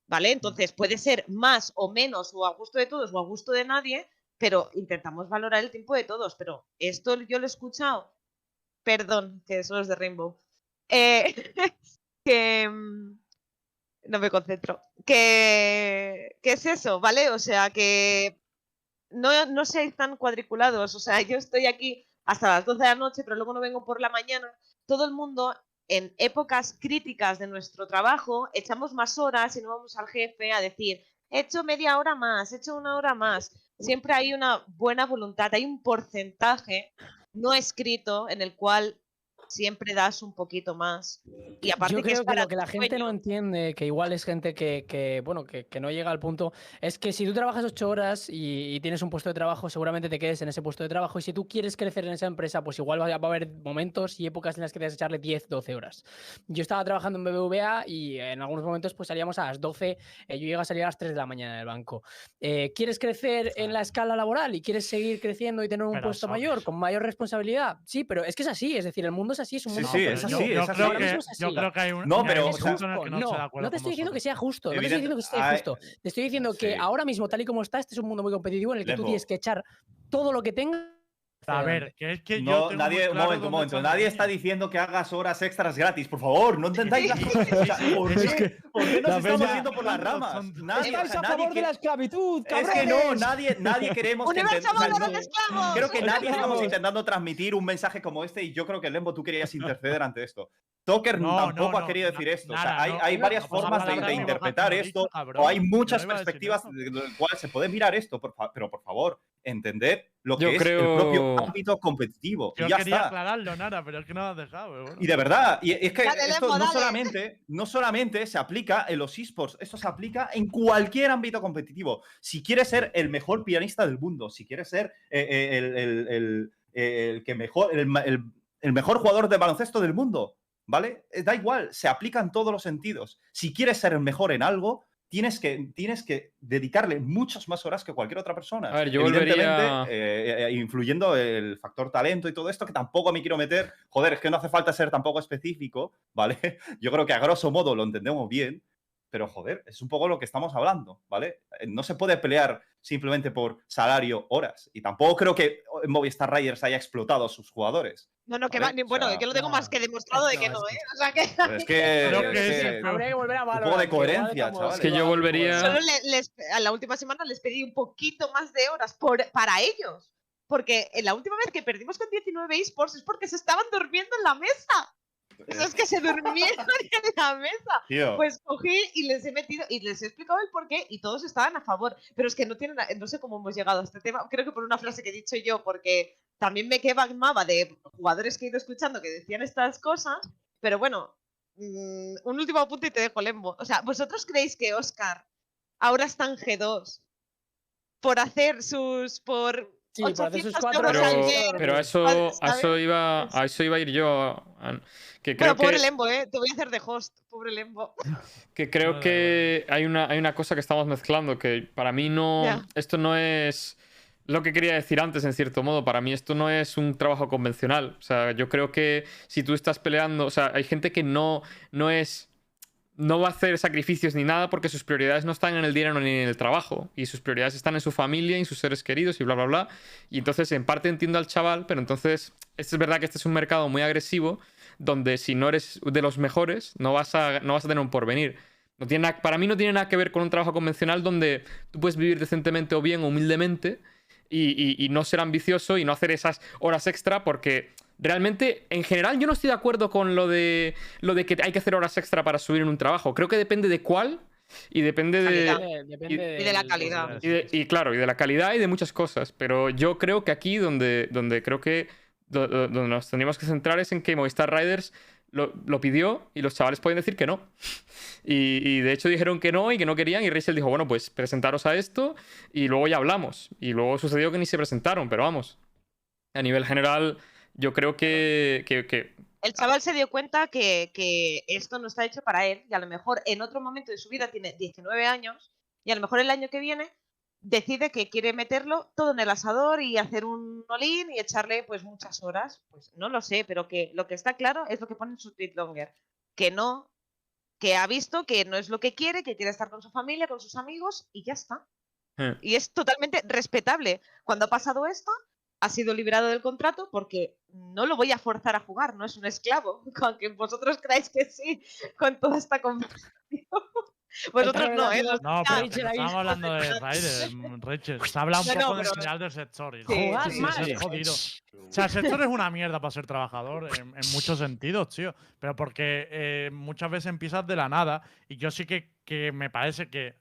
¿Vale? Entonces puede ser más o menos, o a gusto de todos o a gusto de nadie, pero intentamos valorar el tiempo de todos. Pero esto yo lo he escuchado, perdón, que son los de Rainbow, eh, que mm, no me concentro, que, que es eso, ¿vale? O sea, que no, no seáis tan cuadriculados, o sea, yo estoy aquí hasta las 12 de la noche, pero luego no vengo por la mañana. Todo el mundo en épocas críticas de nuestro trabajo echamos más horas y no vamos al jefe a decir, he hecho media hora más, he hecho una hora más. Siempre hay una buena voluntad, hay un porcentaje no escrito en el cual siempre das un poquito más. Y aparte Yo que es creo que para lo que la gente no entiende, que igual es gente que, que, bueno, que, que no llega al punto, es que si tú trabajas ocho horas y, y tienes un puesto de trabajo, seguramente te quedes en ese puesto de trabajo. Y si tú quieres crecer en esa empresa, pues igual va a va a haber momentos y épocas en las que tienes que echarle 10, 12 horas. Yo estaba trabajando en BBVA y en algunos momentos pues salíamos a las 12, eh, yo llego a salir a las 3 de la mañana del banco. Eh, ¿Quieres crecer en la escala laboral y quieres seguir creciendo y tener un Pero puesto sabes. mayor, con mayor responsabilidad? Sí, pero es que es así, es decir, el mundo es así, es un Sí, mundo sí, complejo. es yo, así, yo es así. creo que, yo creo que hay un, No, hay pero, un o sea, punto en el que no, de acuerdo no te estoy diciendo que sea justo, no te estoy diciendo que esté hay- justo. Te estoy diciendo que Sí. ahora mismo, tal y como está, este es un mundo muy competitivo en el que tú Lembo. tienes que echar todo lo que tengas. A hacia ver, que es que yo No, tengo nadie, un claro momento, un momento. Nadie está diciendo que hagas horas extras gratis, por favor, no entendáis las cosas. O sea, ¿por, Es qué, ¿Por qué nos estamos peña- yendo por las ramas? Nadie, Estáis a nadie favor de la esclavitud, Es que no, nadie, nadie queremos que ¡Universo enten- no- de esclavos! Creo que nadie estamos intentando transmitir un mensaje como este y yo creo que Lembo tú querías interceder ante esto. Toker No, tampoco no, ha querido na- decir esto. O sea, nada, hay, no, hay varias formas de, interpretar esto, o hay Yo muchas perspectivas de las cuales se puede mirar esto, pero por favor, entended lo que Yo es creo- el propio ámbito competitivo. Yo y ya quería está. aclararlo, Nara, pero es que no lo has dejado. bueno. Y de verdad, y es que Dale, esto no solamente, no solamente se aplica en los esports, esto se aplica en cualquier ámbito competitivo. Si quieres ser el mejor pianista del mundo, si quieres ser eh, eh, el, el- el- el que mejor, el, ma- el- el mejor jugador de baloncesto del mundo, ¿vale? Eh, Da igual, se aplica en todos los sentidos. Si quieres ser el mejor en algo, tienes que, tienes que dedicarle muchas más horas que cualquier otra persona. A ver, yo Evidentemente, volvería- eh, eh, influyendo el factor talento y todo esto, que tampoco me quiero meter. Joder, es que no hace falta ser tampoco específico, ¿vale? Yo creo que a grosso modo lo entendemos bien, pero joder, es un poco lo que estamos hablando, ¿vale? Eh, No se puede pelear simplemente por salario, horas. Y tampoco creo que Movistar Riders haya explotado a sus jugadores. No, no, que va, ni- o bueno, sea, que lo tengo no, más que demostrado de que no, es ¿eh? O sea que Es que. Creo que es sí, que- pero- Habría que volver a poco de valorar, que igual coherencia, chavales. Es que yo volvería- solo le- les, a la última semana les pedí un poquito más de horas por, para ellos. Porque en la última vez que perdimos con 19 esports es porque se estaban durmiendo en la mesa. O sea, es que se durmieron en la mesa. Tío, Pues cogí y les he metido y les he explicado el porqué y todos estaban a favor. Pero es que no tienen, no sé cómo hemos llegado a este tema. Creo que por una frase que he dicho yo, porque también me quemaba de jugadores que he ido escuchando que decían estas cosas. Pero bueno, mm, un último apunte y te dejo lembo. O sea, ¿vosotros creéis que Oscar ahora está en G2 por hacer sus. por. Sí, por hacer sus 800 cuatro Pero, a eso, ¿sabes? a eso iba, a eso iba a ir yo. Que creo Bueno, pobre que, Lembo, ¿eh? Te voy a hacer de host, pobre Lembo. que creo que hay una, hay una cosa que estamos mezclando que para mí no. Esto no es lo que quería decir antes, en cierto modo. Para mí esto no es un trabajo convencional. O sea, yo creo que si tú estás peleando. O sea, hay gente que no, no es. No va a hacer sacrificios ni nada porque sus prioridades no están en el dinero ni en el trabajo. Y sus prioridades están en su familia y en sus seres queridos y bla, bla, bla. Y entonces, en parte entiendo al chaval, pero entonces, es verdad que este es un mercado muy agresivo donde si no eres de los mejores, no vas a, no vas a tener un porvenir. No tiene nada- para mí no tiene nada que ver con un trabajo convencional donde tú puedes vivir decentemente o bien, humildemente, y no ser ambicioso y no hacer esas horas extra porque realmente, en general, yo no estoy de acuerdo con lo de, lo de que hay que hacer horas extra para subir en un trabajo. Creo que depende de cuál y depende de... Calidad. Depende, depende y de la calidad. Y, de- y claro, y de la calidad y de muchas cosas. Pero yo creo que aquí donde, donde creo que do- do- donde nos tendríamos que centrar es en que Movistar Riders lo, lo pidió y los chavales pueden decir que no. Y, y de hecho dijeron que no y que no querían y Rachel dijo, bueno, pues presentaros a esto y luego ya hablamos. Y luego sucedió que ni se presentaron, pero vamos. A nivel general, yo creo que, que- que El chaval se dio cuenta que, que esto no está hecho para él y a lo mejor en otro momento de su vida tiene 19 años y a lo mejor el año que viene decide que quiere meterlo todo en el asador y hacer un olín y echarle pues muchas horas. Pues no lo sé, pero que lo que está claro es lo que pone en su tweet longer, que no, que ha visto que no es lo que quiere, que quiere estar con su familia, con sus amigos y ya está. eh, Y es totalmente respetable. Cuando ha pasado esto, ha sido liberado del contrato porque no lo voy a forzar a jugar, no es un esclavo. Aunque vosotros creáis que sí, con toda esta conversación. Vosotros no, ¿eh? Los- No, pero estamos hablando de mm, Rachel. Se habla un No, poco no, del final del sector. y Sí, joder, sí, sí, sí, sí, sí. es jodido. O sea, el sector es una mierda para ser trabajador en, en muchos sentidos, tío. Pero porque eh, muchas veces empiezas de la nada y yo sí que, que me parece que...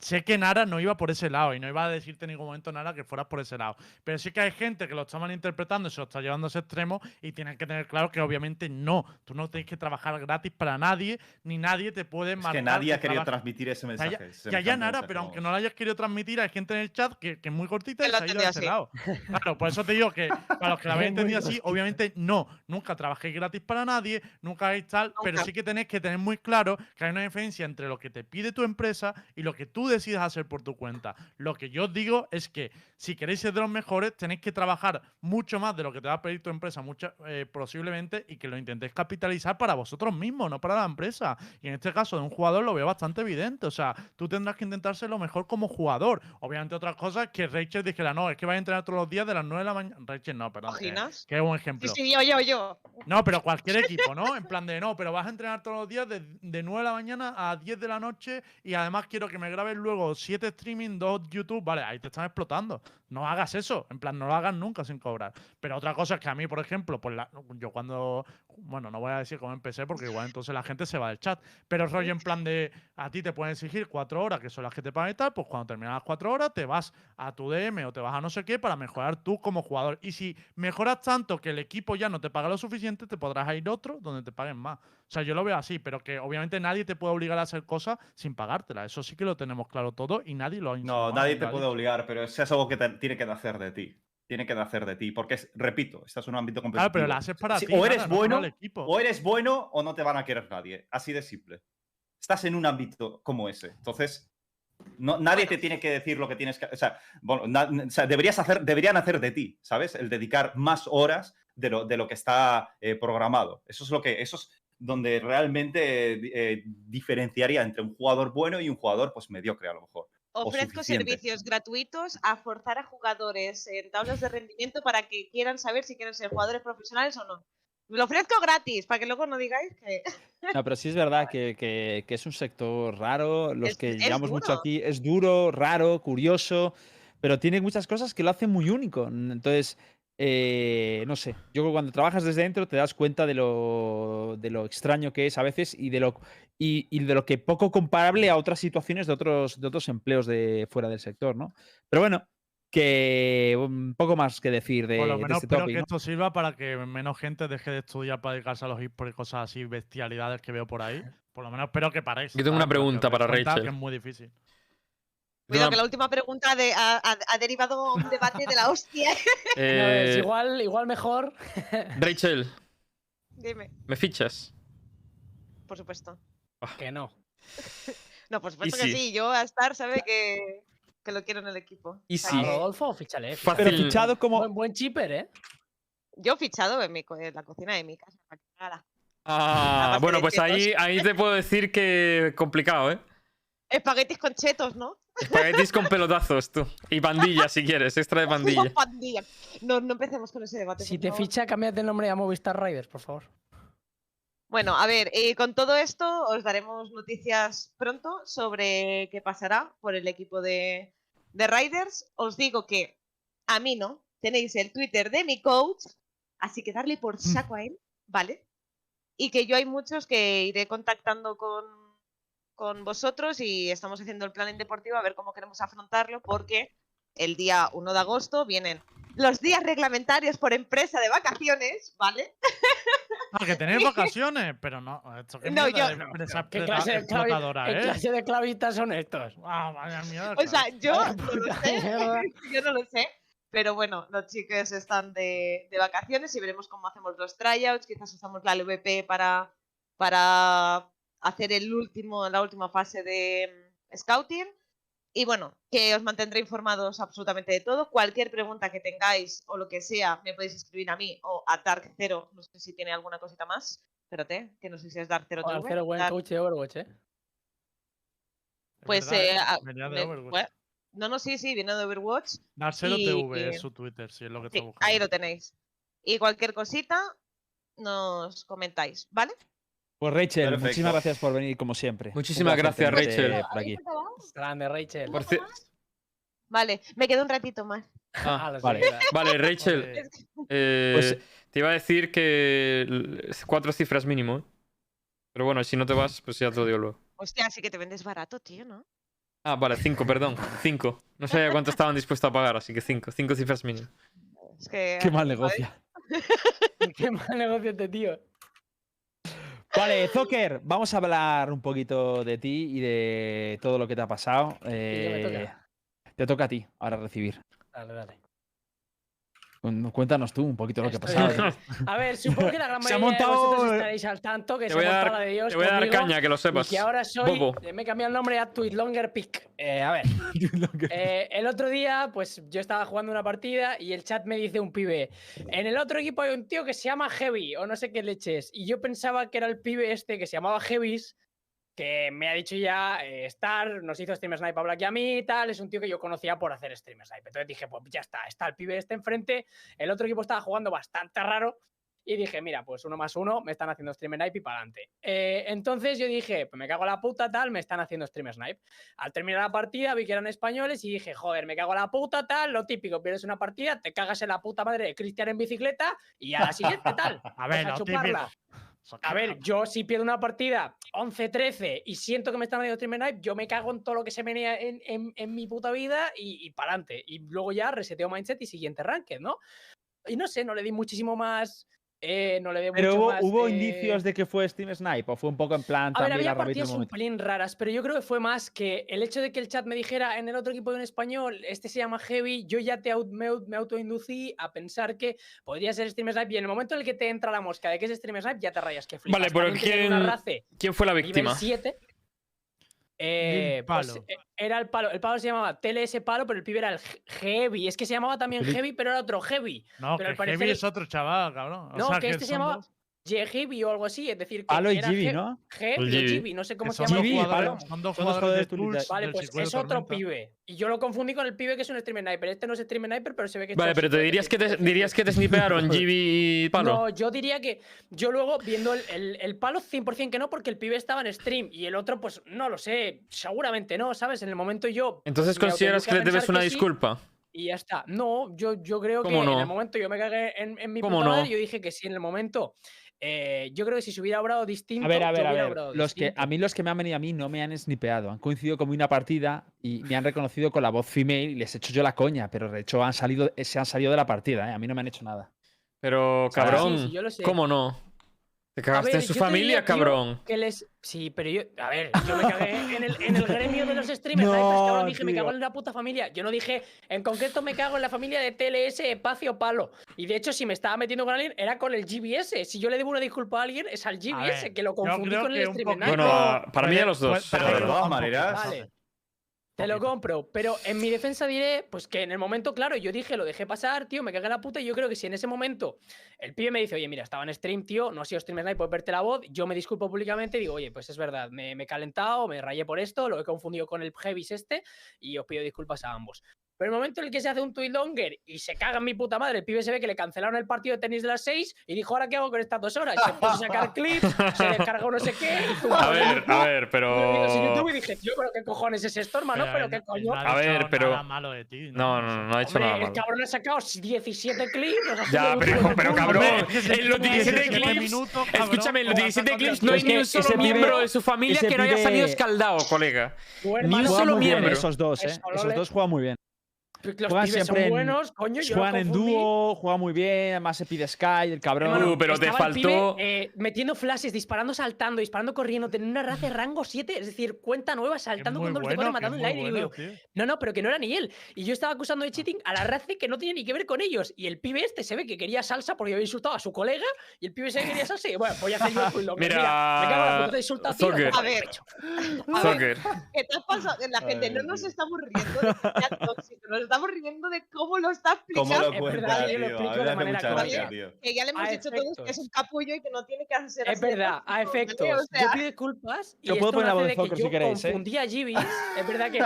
Sé que Nara no iba por ese lado y no iba a decirte en ningún momento Nara que fueras por ese lado. Pero sí que hay gente que lo está malinterpretando y se lo está llevando a ese extremo y tienen que tener claro que obviamente no. Tú no tienes que trabajar gratis para nadie, ni nadie te puede Es marcar que nadie ha tu querido transmitir ese Que mensaje. haya, ese que haya Nara, mensaje, pero aunque no lo hayas querido transmitir, hay gente en el chat que, que es muy cortita y Que lo se ha ha ido a ese lado. Claro, por eso te digo que para los que lo habéis entendido así, obviamente no, nunca trabajéis gratis para nadie, nunca hagáis tal, pero sí que tenéis que tener muy claro que hay una diferencia entre lo que te pide tu empresa y lo que tú decidas hacer por tu cuenta. Lo que yo digo es que si queréis ser de los mejores, tenéis que trabajar mucho más de lo que te va a pedir tu empresa, eh, posiblemente, y que lo intentéis capitalizar para vosotros mismos, no para la empresa. Y en este caso de un jugador lo veo bastante evidente. O sea, tú tendrás que intentar ser lo mejor como jugador. Obviamente, otra cosa es que Rachel dijera, no, es que vais a entrenar todos los días de las 9 de la mañana. Rachel, no, perdón. Que, ¿Imaginas? que es un Sí, ejemplo. sí, yo, yo, yo. No, pero cualquier equipo, ¿no? En plan de, no, pero vas a entrenar todos los días de, de 9 de la mañana a 10 de la noche y además quiero que me luego 7 streaming, 2 YouTube. Vale, ahí te están explotando. No hagas eso. En plan, no lo hagas nunca sin cobrar. Pero otra cosa es que a mí, por ejemplo, pues la- yo cuando. Bueno, no voy a decir cómo empecé porque igual entonces la gente se va del chat. Pero rollo en plan de. A ti te pueden exigir 4 horas, que son las que te pagan y tal. Pues cuando terminas las 4 horas, te vas a tu DM o te vas a no sé qué para mejorar tú como jugador. Y si mejoras tanto que el equipo ya no te paga lo suficiente, te podrás ir a otro donde te paguen más. O sea, yo lo veo así, pero que obviamente nadie te puede obligar a hacer cosas sin pagártela. Eso sí que lo tenemos claro todo y nadie lo ha No, nadie te puede obligar, pero eso es algo que te- tiene que nacer de ti. Tiene que nacer de ti, porque, es, repito, estás en un ámbito competitivo. Claro, pero la haces para Sí, ti. o nada, eres bueno, el equipo. O eres bueno o no te van a querer nadie. Así de simple. Estás en un ámbito como ese. Entonces, no, nadie te tiene que decir lo que tienes que. O sea, bueno, na- o sea, deberías hacer, deberían hacer de ti, ¿sabes? El dedicar más horas de lo, de lo que está eh, programado. Eso es lo que. Eso es donde realmente eh, eh, diferenciaría entre un jugador bueno y un jugador, pues, mediocre, a lo mejor. Ofrezco servicios gratuitos a forzar a jugadores en tablas de rendimiento para que quieran saber si quieren ser jugadores profesionales o no. Lo ofrezco gratis, para que luego no digáis que. No, pero sí es verdad que, que- que es un sector raro. Los Es- que llevamos mucho duro. aquí es duro, raro, curioso, pero tiene muchas cosas que lo hacen muy único. Entonces, eh, no sé. Yo creo que cuando trabajas desde dentro te das cuenta de lo, de lo extraño que es a veces y de lo, y, y de lo que poco comparable a otras situaciones de otros, de otros empleos de fuera del sector, ¿no? Pero bueno, que un poco más que decir de, Por lo de menos este espero topic, que ¿no? esto sirva para que menos gente deje de estudiar para dedicarse a los esports y cosas así, bestialidades que veo por ahí. Por lo menos espero que paréis. Yo tengo una. Porque os pregunta para Rachel. Que es muy difícil. Cuidado que la última pregunta de- ha, ha- ha derivado un debate de la hostia. No, es Eh, igual, igual mejor. Rachel, Dime, ¿me fichas? por supuesto. Que no. No, por supuesto que sí. Yo a Star sabe que, que lo quiero en el equipo. Y sí. A Rodolfo. Fácil. Pero fichado como. Buen, buen chipper, ¿eh? Yo fichado en, mi, co- en la cocina de mi casa. para que nada. Ah, bueno, pues ahí, ahí te puedo decir que complicado, ¿eh? Espaguetis con chetos, ¿no? Espaguetis con pelotazos, tú. Y pandilla, si quieres, extra de pandilla. Pandilla. No, no empecemos con ese debate. Si te favor. ficha, cámbiate el nombre a Movistar Riders, por favor. Bueno, a ver, eh, con todo esto os daremos noticias pronto sobre qué pasará por el equipo de, de Riders. Os digo que a mí no, tenéis el Twitter de mi coach, así que darle por saco a él, ¿vale? Y que yo hay muchos que iré contactando con, con vosotros y estamos haciendo el plan en deportivo a ver cómo queremos afrontarlo porque el día 1 de agosto vienen los días reglamentarios por empresa de vacaciones, ¿vale? Ah, que tenéis vacaciones, pero no. Esto qué No, yo- de empresa ¿Qué clase de, explotadora, qué ¿eh? clase de clavistas son estos? Ah, vaya mierda. O sea, yo no lo sé. mierda. Yo no lo sé. Pero bueno, los chicos están de, de vacaciones y veremos cómo hacemos los tryouts. Quizás usamos la LVP para, para hacer el último, la última fase de mm, scouting. Y bueno, que os mantendré informados absolutamente de todo. Cualquier pregunta que tengáis o lo que sea, me podéis escribir a mí o a Dark Zero. No sé si tiene alguna cosita más. Espérate, que no sé si es Dark Zero TV. cero buen Dark- coach de Overwatch, ¿eh? Es Pues, verdad, eh, ¿eh? a- Venía de Overwatch. no, no, sí, sí, viene de Overwatch. Narcero y- TV es su Twitter, si es lo que Sí, buscando. ahí lo tenéis. Y cualquier cosita nos comentáis, ¿vale? Pues Rachel, Perfecto. muchísimas gracias por venir como siempre. Muchísimas gracias, Rachel. por aquí. Grande, Rachel. Por Vale, me quedo un ratito más. Ah, A la vale. Rachel. Eh, Pues- te iba a decir que cuatro cifras mínimo. ¿eh? Pero bueno, si no te vas, pues ya te lo digo luego. Hostia, sí que te vendes barato, tío, ¿no? Ah, vale, cinco, perdón. Cinco. No sé cuánto estaban dispuestos a pagar, así que cinco. Cinco cifras mínimo. Es que. Qué mal negocio. Qué mal negocio este tío. Vale, Zocker, vamos a hablar un poquito de ti y de todo lo que te ha pasado. me toca. Eh, te toca a ti ahora recibir. Dale, dale. Cuéntanos tú un poquito lo que ha Estoy- pasado. A ver, supongo que la gran Se ha mayoría de montado, vosotros eh, estaréis al tanto que se ha montado dar, la de Dios te voy a dar caña, que lo y sepas. que ahora soy... Bobo. Me he cambiado el nombre a Tweet Longer Pick. Eh, a ver, eh, el otro día, pues yo estaba jugando una partida y el chat me dice un pibe. En el otro equipo hay un tío que se llama Heavy o no sé qué leches. Y yo pensaba que era el pibe este que se llamaba Heavis, que me ha dicho ya eh, Star, nos hizo Stream Snipe hablar aquí a mí y tal. Es un tío que yo conocía por hacer Stream Snipe. Entonces dije, pues ya está, está el pibe este enfrente. El otro equipo estaba jugando bastante raro. Y dije, mira, pues uno más uno, me están haciendo Stream Snipe y para adelante. entonces yo dije, pues me cago en la puta, tal, me están haciendo Stream Snipe. Al terminar la partida vi que eran españoles y dije, joder, me cago en la puta, tal, lo típico, pierdes una partida, te cagas en la puta madre de Cristian en bicicleta y a la siguiente, tal. A ver, lo chuparla. típico. A ver, yo si pierdo una partida 11-13 y siento que me están haciendo Stream Snipe, yo me cago en todo lo que se menea en, en, en mi puta vida y, y para adelante. Y luego ya reseteo mindset y siguiente ranked, ¿no? Y no sé, no le di muchísimo más. Eh, no le di Pero mucho hubo, más, hubo indicios de que fue Steam Snipe o fue un poco en plan a ver, también había rabita del partidas un pelín raras, pero yo creo que fue más que el hecho de que el chat me dijera en el otro equipo de un español, este se llama Heavy, yo ya te me, me autoinducí a pensar que podría ser Stream Snipe y en el momento en el que te entra la mosca de que es Stream Snipe, ya te rayas que flipas. Vale, pero ¿quién- race ¿Quién fue la víctima? 7. Eh, pues, palo. eh, era el palo. El palo se llamaba TLS Palo, pero el pibe era el He- Heavy. Es que se llamaba también Heavy, pero era otro Heavy. No, pero al que Heavy es otro chaval, cabrón. O No, sea, que este se llamaba dos- Heavy o algo así. Es decir, que Palo y era Gibi, ¿no? G y Gibi. Gibi, no sé cómo se llama. Gibi, Palo. Son dos jugadores de Tools Vale, pues es otro pibe. Y yo lo confundí con el pibe que es un Stream Sniper. Este no es Stream Sniper, pero se ve que es Vale, pero te dirías que te, dirías que te snipearon Gibi y Palo. No, yo diría que yo luego viendo el, el- el palo 100% que no, porque el pibe estaba en stream y el otro, pues no lo sé, seguramente no, ¿sabes? En el momento yo. Entonces consideras que a le debes una sí, disculpa. Y ya está. No, yo, yo creo que ¿Cómo en el momento yo me cagué en, en mi ¿Cómo puta no? madre, yo dije que sí en el momento. Eh, yo creo que si se hubiera obrado distinto. A ver, a ver, a ver. Los que, a mí los que me han venido a mí no me han snipeado. Han coincidido con una partida y me han reconocido con la voz female y les he hecho yo la coña, pero de hecho han salido, se han salido de la partida, ¿eh? A mí no me han hecho nada. Pero, sea, cabrón, sí, sí, yo lo sé. ¿cómo no? Te cagaste ver, en su familia, diría, tío, cabrón. Que les... Sí, pero yo. A ver, yo me cagué en el, en el gremio de los streamers. No, ¿sabes? cabrón, dije, me cago en la puta familia. Yo no dije, en concreto, me cago en la familia de TLS, Espacio, Palo. Y de hecho, si me estaba metiendo con alguien, era con el GBS. Si yo le debo una disculpa a alguien, es al GBS, ver, que lo confundí con el streamer. Bueno, para mí a los dos. puede- Pero de todas maneras-. Te lo compro, pero en mi defensa diré, pues que en el momento, claro, yo dije, lo dejé pasar, tío, me cagué la puta, y yo creo que si en ese momento el pibe me dice, oye, mira, estaba en stream, tío, no ha sido stream snipe, puedes verte la voz, yo me disculpo públicamente, digo, oye, pues es verdad, me, me he calentado, me rayé por esto, lo he confundido con el Heavis este, y os pido disculpas a ambos. Pero el momento en el que se hace un tweet longer y se caga en mi puta madre, el pibe se ve que le cancelaron el partido de tenis de las 6 y dijo, ¿ahora qué hago con estas dos horas? Se puso a sacar clips, se descargó no sé qué. Y tú, A ver, a ver, Yo pero. en YouTube y dije, tío, pero qué cojones es esto, hermano, pero qué coño. A ver, pero- nada malo de ti, No, no, no, no ha hecho Hombre, nada el cabrón ha sacado 17 clips. Ya, pero, pero cabrón, en los 17 17 clips. minutos, cabrón, Escúchame, en los ¿cómo 17 vas a clips no hay Es ni un solo miembro de su familia que no haya salido escaldado, colega. Ni un solo miembro. Esos dos, ¿eh? Eso, Esos dos juegan muy bien. Los Juegan pibes siempre son en- buenos, coño, yo Juegan en confundí. dúo, juega muy bien, además se pide Sky, el cabrón. Hermano, Uh, pero te estaba el pibe, faltó- eh, metiendo flashes, disparando, saltando, disparando, corriendo, tenía una raza de rango 7, es decir, cuenta nueva, saltando con doble bueno, de es matando en el aire. y digo, no, no, pero que no era ni él. Y yo estaba acusando de cheating a la raza que no tenía ni que ver con ellos. Y el pibe este se ve que quería salsa porque había insultado a su colega. Y el pibe se ve que quería salsa. Y bueno, voy a hacer yo el full Mira, me cago en la puta te he insultado, tío, Zucker. por A ver. A. ¿Qué te has pasado? La gente no nos estamos riendo de que sea tóxico, nos estamos riendo de cómo lo está ¿Cómo explicando. lo Es cuenta, verdad, yo lo tío? explico de manera gracia, tío. Que ya le hemos A dicho todos que es efectos. un capullo y que no tiene que hacer Es así verdad, a efectos. O sea, Yo pido disculpas. Y Yo puedo esto poner la voz de yo si queréis, ¿eh? confundí a Gibis. Es verdad que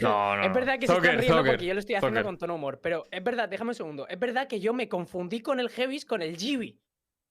No, no. Es verdad que se están riendo porque yo lo estoy haciendo con tono humor, pero es verdad, déjame un segundo. Es verdad que yo me confundí con el Heavis con el Gibi.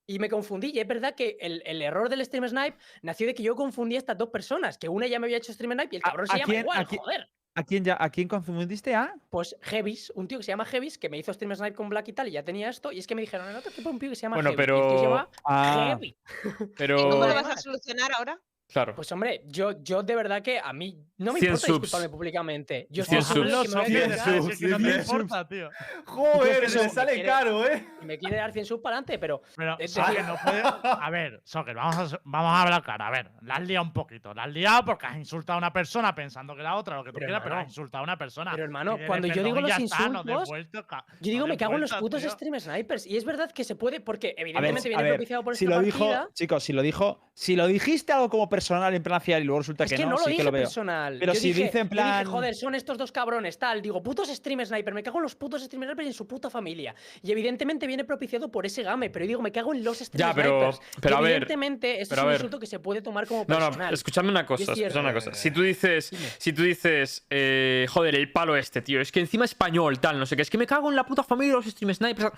Y me confundí, y es verdad que el, el error del Stream Snipe nació de que yo confundí a estas dos personas, que una ya me había hecho Stream Snipe y el ¿A- cabrón a se llama quién- igual, a quién- joder. ¿A quién, ya, ¿A quién confundiste? ¿A? Pues Heavis, un tío que se llama Heavis, que me hizo Stream Snipe con Black y tal, y ya tenía esto, y es que me dijeron, en otro equipo un tío que se llama Bueno, Heavis", y el tío se pero- llama Ah. Heavy. Pero. ¿Y cómo lo vas a solucionar ahora? Claro. Pues hombre, yo, yo de verdad que a mí no me 100 importa subs. disculparme públicamente. Yo 100 estoy seguro subs. de que me voy a Hazlo, Cien equivocar. si es que no te subs, importa, tío. Joder, Eso le me sale quiere- caro, ¿eh? me quiere dar 100 subs para adelante, pero Pero, no puede... A ver, Soccer, vamos a, vamos a hablar claro. A ver, la has liado un poquito. La has liado porque has insultado a una persona pensando que la otra, lo que tú Pero, quieras, pero hermano, has insultado a una persona. pero, hermano, cuando yo digo los no insultos, ca- Yo digo, no me cago en los putos tío. stream snipers. Y es verdad que se puede, porque evidentemente viene propiciado por si esta lo dijo, partida. chicos, si lo dijo, si lo dijiste algo como personal en plan fiar y luego resulta Es que, que no, no, lo sí dije que lo veo. personal. Pero Yo si dije- dice en yo dije, plan- joder, son estos dos cabrones, tal. Digo, putos stream sniper, me cago en los putos stream snipers y en su puta familia. Y evidentemente viene propiciado por ese game, pero yo digo, me cago en los stream Ya, pero- snipers. Pero a ver, evidentemente, esto es un insulto que se puede tomar como No, personal. no, escúchame una cosa, escúchame una cosa. Si tú dices, si tú dices, eh, joder, el palo este, tío, es que encima español, tal, no sé qué, es que me cago en la puta familia de los stream snipers.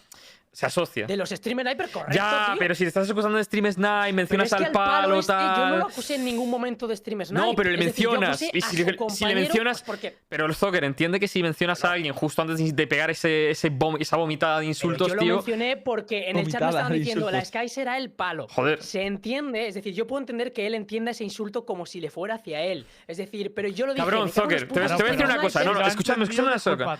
Se asocia. De los stream snipers, correcto. ya, tío. pero si te estás acusando de stream snipe, Pero mencionas es que al palo, este, tal. yo no lo acusé en ningún momento de stream sniper. No, pero le Es decir, yo mencionas, acusé y a si si le mencionas- pues porque Pero el Zucker entiende que si mencionas a alguien justo antes de pegar ese, ese vom- esa vomitada de Pero insultos, yo lo tío. mencioné porque en el chat me estaban diciendo la. Sky será el palo. Joder. Se entiende, es decir, yo puedo entender que él entienda ese insulto como si le fuera hacia él. Es decir, pero yo lo dije. Cabrón, Zucker, te voy a- putos te voy a decir una cosa, no, no, escúchame, escúchame una cosa.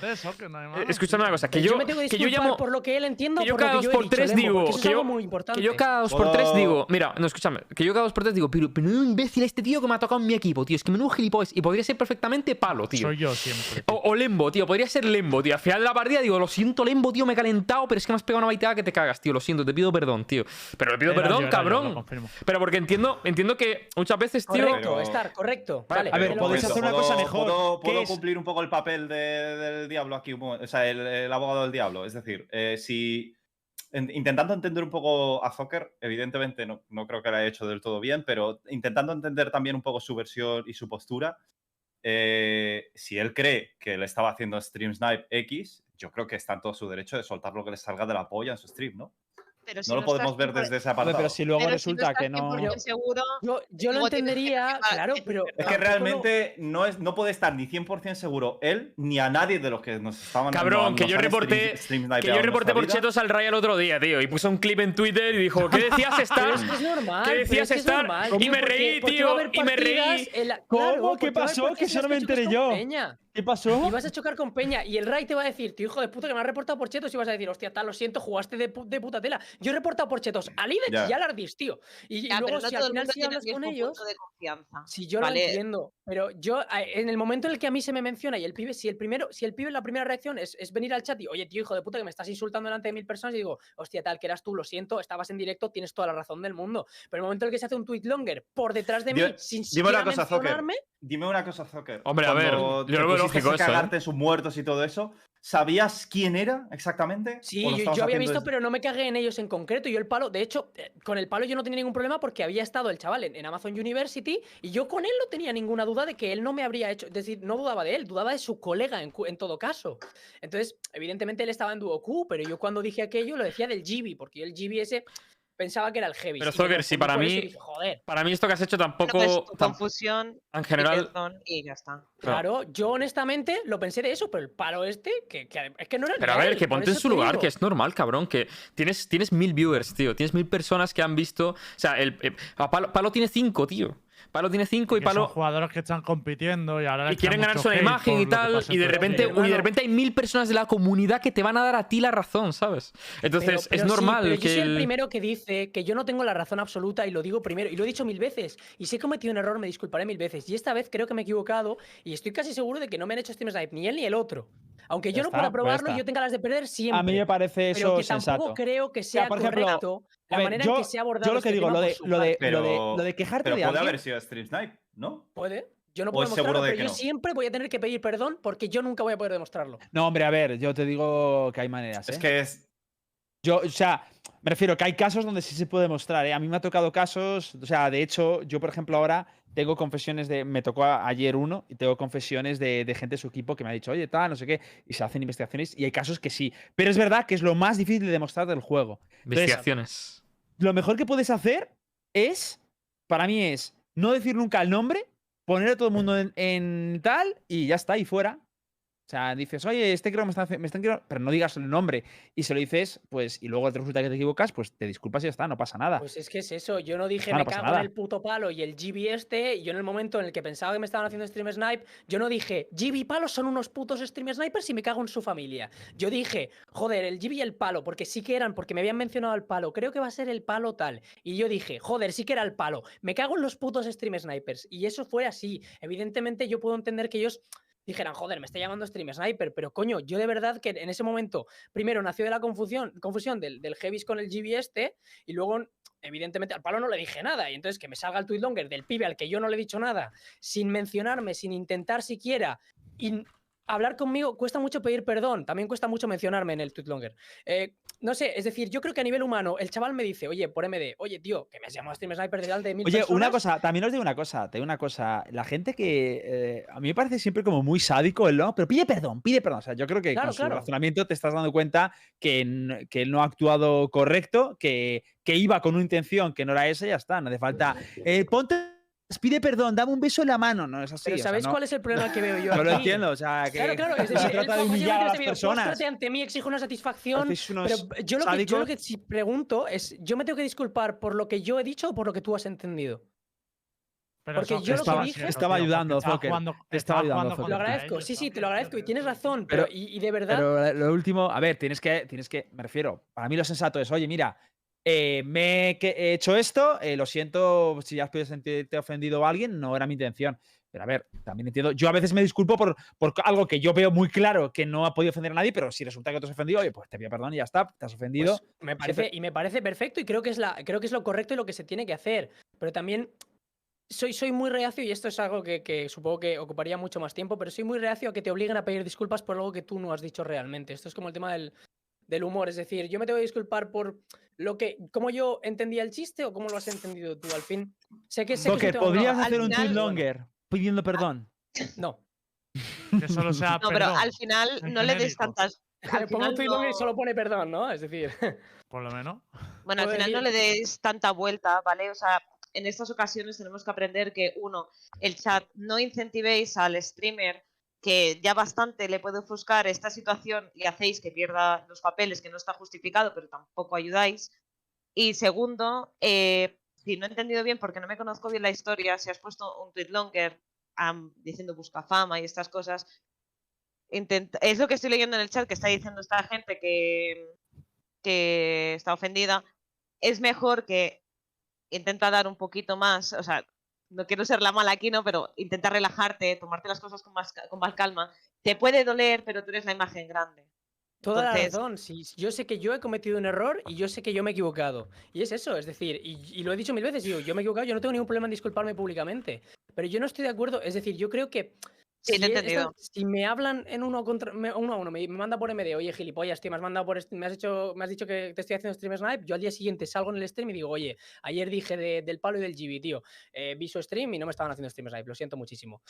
Escúchame una cosa, que yo, que yo llamo. por lo que él entienda o que yo por cada dos por tres digo. Que algo yo, muy importante. que yo cada dos por tres digo. Mira, no, escúchame. Que yo cada dos por tres digo, pero, pero un imbécil este tío que me ha tocado en mi equipo, tío. Es que menudo gilipollas. Y podría ser perfectamente palo, tío. Soy yo siempre. O, o Lembo, tío. Podría ser Lembo, tío. Al final de la partida digo, lo siento, Lembo, tío, me he calentado, pero es que me has pegado una baitada que te cagas, tío. Lo siento, te pido perdón, tío. Pero le pido Era perdón, yo, cabrón. pero porque entiendo, entiendo que muchas veces, tío. Correcto, Pero- estar, correcto. Vale, a ver, me podéis hacer una cosa mejor, ¿Puedo, cumplir un poco el papel de- del diablo aquí? O sea, el, el abogado del diablo. Es decir, eh, si intentando entender un poco a Zucker, evidentemente no, no creo que lo haya hecho del todo bien, pero intentando entender también un poco su versión y su postura, eh, si él cree que le estaba haciendo Stream Snipe X, yo creo que está en todo su derecho de soltar lo que le salga de la polla en su stream, ¿no? Pero si No lo podemos estás ver 100% desde ese Hombre, apartado. pero si luego pero si resulta estás que no. 100% seguro, Yo, yo lo entendería, claro, pero. Es que lo- realmente no, es, no puede estar ni 100% seguro él ni a nadie de los que nos estaban Cabrón, que yo reporté- stream- stream Que yo reporté por chetos al Raya el otro día, tío. Y puso un clip en Twitter y dijo, ¿qué decías estar? es que es normal. ¿Qué decías es que es estar? normal, Y me reí, tío, y me reí. ¿Cómo? ¿Qué pasó? Que eso no me enteré yo. ¿Qué pasó? Y vas a chocar con Peña y el Ray te va a decir, tío hijo de puta que me has reportado por chetos y vas a decir, hostia, tal, lo siento, jugaste de, pu- de puta tela. Yo he reportado por chetos a Lidech Ya. y a Lardis, tío. Y, luego no si al final si hablas con ellos, punto de confianza. si yo Vale. lo entiendo, pero yo en el momento en el que a mí se me menciona y el pibe, si el primero, si el pibe la primera reacción es, es venir al chat y, oye, tío hijo de puta que me estás insultando delante de mil personas y digo, hostia, tal, que eras tú, lo siento, estabas en directo, tienes toda la razón del mundo. Pero en el momento en el que se hace un tweet longer por detrás de mí, sin dime una siquiera cosa, Zucker. mencionarme, Dime una cosa, Zucker. Hombre, a ver, yo lo lógico eso, ¿eh? cagarte en sus muertos y todo eso, ¿sabías quién era exactamente? Sí, ¿O lo yo, había visto, desde- pero no me cagué en ellos en concreto. Yo el palo, de hecho, eh, con el palo yo no tenía ningún problema porque había estado el chaval en, en Amazon University y yo con él no tenía ninguna duda de que él no me habría hecho, es decir, no dudaba de él, dudaba de su colega en todo caso. Entonces, evidentemente él estaba en Duoku, pero yo cuando dije aquello lo decía del Gibi, porque yo el Gibi ese pensaba que era el Heavy. Pero, Zucker, si para mí- dije, joder. Para mí esto que has hecho tampoco... pues confusión en y general... y ya está. Claro, yo honestamente lo pensé de eso, pero el palo este, que, que es que no era el Pero a ver, que ponte en su lugar, digo. que es normal, cabrón. Que tienes, tienes mil viewers, tío. Tienes mil personas que han visto. O sea, el, eh, a Palo, Palo tiene cinco, tío. Palo tiene 5 y que son Palo. jugadores que están compitiendo y ahora Y quieren ganar su imagen y que tal. Y de repente, y de repente hay mil personas de la comunidad que te van a dar a ti la razón, ¿sabes? Entonces, Pero- pero es sí, normal pero yo que. soy el el- primero que dice que yo no tengo la razón absoluta y lo digo primero y lo he dicho mil veces. Y si he cometido un error, me disculparé mil veces. Y esta vez creo que me he equivocado y estoy casi seguro de que no me han hecho Steam Snipe, ni él ni el otro. Aunque yo no pueda pues probarlo y yo tenga las de perder siempre. A mí me parece pero eso que tampoco creo que sea por ejemplo, correcto la ver, manera yo, en que se ha abordado yo lo que este digo, lo de, lo de, parte. lo de, Pero- lo de quejarte Pero de puede alguien. haber sido Stream Snipe, ¿no? Puede. Yo no ¿O puedo demostrarlo, de pero que yo no? siempre voy a tener que pedir perdón porque yo nunca voy a poder demostrarlo. No, hombre, a ver, yo te digo que hay maneras. Es ¿eh? que es. Yo, o sea, me refiero que hay casos donde sí se puede mostrar. ¿eh? A mí me ha tocado casos, o sea, de hecho, yo, por ejemplo, ahora tengo confesiones de. Me tocó ayer uno y tengo confesiones de, de gente de su equipo que me ha dicho, oye, tal, no sé qué, y se hacen investigaciones y hay casos que sí. Pero es verdad que es lo más difícil de demostrar del juego. Investigaciones. Lo mejor que puedes hacer es, para mí, es no decir nunca el nombre, poner a todo el mundo en, en tal y ya está, y fuera. O sea, dices, oye, este creo que me están, me están queriendo-", pero no digas el nombre y se lo dices, pues, y luego te resulta que te equivocas, pues te disculpas y ya está, no pasa nada. Pues es que es eso, yo no dije no me cago nada. en el puto palo y el GB este, y yo en el momento en el que pensaba que me estaban haciendo stream snipe, yo no dije GB y palo son unos putos stream snipers y me cago en su familia. Yo dije, joder, el GB y el palo, porque sí que eran, porque me habían mencionado el palo, creo que va a ser el palo tal. Y yo dije, joder, sí que era el palo, me cago en los putos stream snipers. Y eso fue así. Evidentemente yo puedo entender que ellos dijeran, joder, me está llamando stream sniper, pero coño, yo de verdad que en ese momento, primero nació de la confusión, confusión del, del Heavis con el GB este, y luego evidentemente al palo no le dije nada. Y entonces que me salga el tweet longer del pibe al que yo no le he dicho nada, sin mencionarme, sin intentar siquiera. Hablar conmigo cuesta mucho pedir perdón. También cuesta mucho mencionarme en el tweet longer. Eh, no sé, es decir, yo creo que a nivel humano, el chaval me dice, oye, por MD, oye, tío, que me has llamado Stream Sniper delante de mil Oye, una personas". cosa, también os digo una cosa, te digo una cosa. La gente que eh, a mí me parece siempre como muy sádico el no, pero pide perdón, pide perdón. O sea, yo creo que Claro, con su claro. razonamiento te estás dando cuenta que, él no ha actuado correcto, que, que iba con una intención que no era esa y ya está. No hace falta. eh, ponte, pide perdón, dame un beso en la mano. No es así. Pero o sea, ¿sabéis no- cuál es el problema que veo yo? Yo lo entiendo, o sea, que Claro, claro, es no decir, trata de humillar a las veo, personas. "Póstrate ante mí, exijo una satisfacción. Pero yo lo, que, yo lo sádicos. que si pregunto es, ¿yo me tengo que disculpar por lo que yo he dicho o por lo que tú has entendido? Pero Porque eso yo lo que estaba dije- Estaba ayudando, estaba jugando- te estaba estaba ayudando. Te lo agradezco, sí, sí, te lo agradezco y tienes razón, pero, Pero- y, y de verdad, Pero lo último, a ver, tienes que, tienes que, me refiero, para mí lo sensato es, oye, mira, eh, me he, hecho esto, eh, lo siento si ya has podido sentirte ofendido a alguien, no era mi intención. Pero a ver, también entiendo, yo a veces me disculpo por, por algo que yo veo muy claro que no ha podido ofender a nadie, pero si resulta que te has ofendido, oye, pues te pido perdón y ya está, te has ofendido. pues, me parece, y me parece perfecto y creo que, es la, creo que es lo correcto y lo que se tiene que hacer. Pero también soy, soy muy reacio y esto es algo que, que supongo que ocuparía mucho más tiempo, pero soy muy reacio a que te obliguen a pedir disculpas por algo que tú no has dicho realmente. Esto es como el tema del, del humor, es decir, yo me tengo que disculpar por lo que, cómo yo entendía el chiste o cómo lo has entendido tú al fin. Sé que sé que podrías al hacer un tweet longer pidiendo perdón. No. Que solo sea No, pero al final no le des tantas. al Pongo un final tweet longer y no- solo pone perdón, ¿no? Es decir, por lo menos. Bueno, al final no le des tanta vuelta, ¿vale? O sea, en estas ocasiones tenemos que aprender que, uno, el chat, no incentivéis al streamer que ya bastante le puede ofuscar esta situación y hacéis que pierda los papeles, que no está justificado, pero tampoco ayudáis. Y segundo, eh, si no he entendido bien, porque no me conozco bien la historia, si has puesto un tweet longer am, diciendo busca fama y estas cosas, intenta- es lo que estoy leyendo en el chat que está diciendo esta gente que, que está ofendida, es mejor que intenta dar un poquito más, o sea, no quiero ser la mala aquí, ¿no? Pero intenta relajarte, tomarte las cosas con más, con más calma. Te puede doler, pero tú eres la imagen grande. Toda Entonces- la razón. Sí, yo sé que yo he cometido un error y yo sé que yo me he equivocado. Y es eso, es decir, y, y lo he dicho mil veces, digo, yo me he equivocado, yo no tengo ningún problema en disculparme públicamente. Pero yo no estoy de acuerdo, es decir, yo creo que. Sí, te he he- esta- entendido. si me hablan en uno contra me- uno a uno, me, me manda por MD, oye, gilipollas, tío, me has mandado por est- me has hecho, me has dicho que te estoy haciendo stream snipe, yo al día siguiente salgo en el stream y digo, oye, ayer dije de- del palo y del GB, tío. eh, vi su stream y no me estaban haciendo stream snipe, lo siento muchísimo.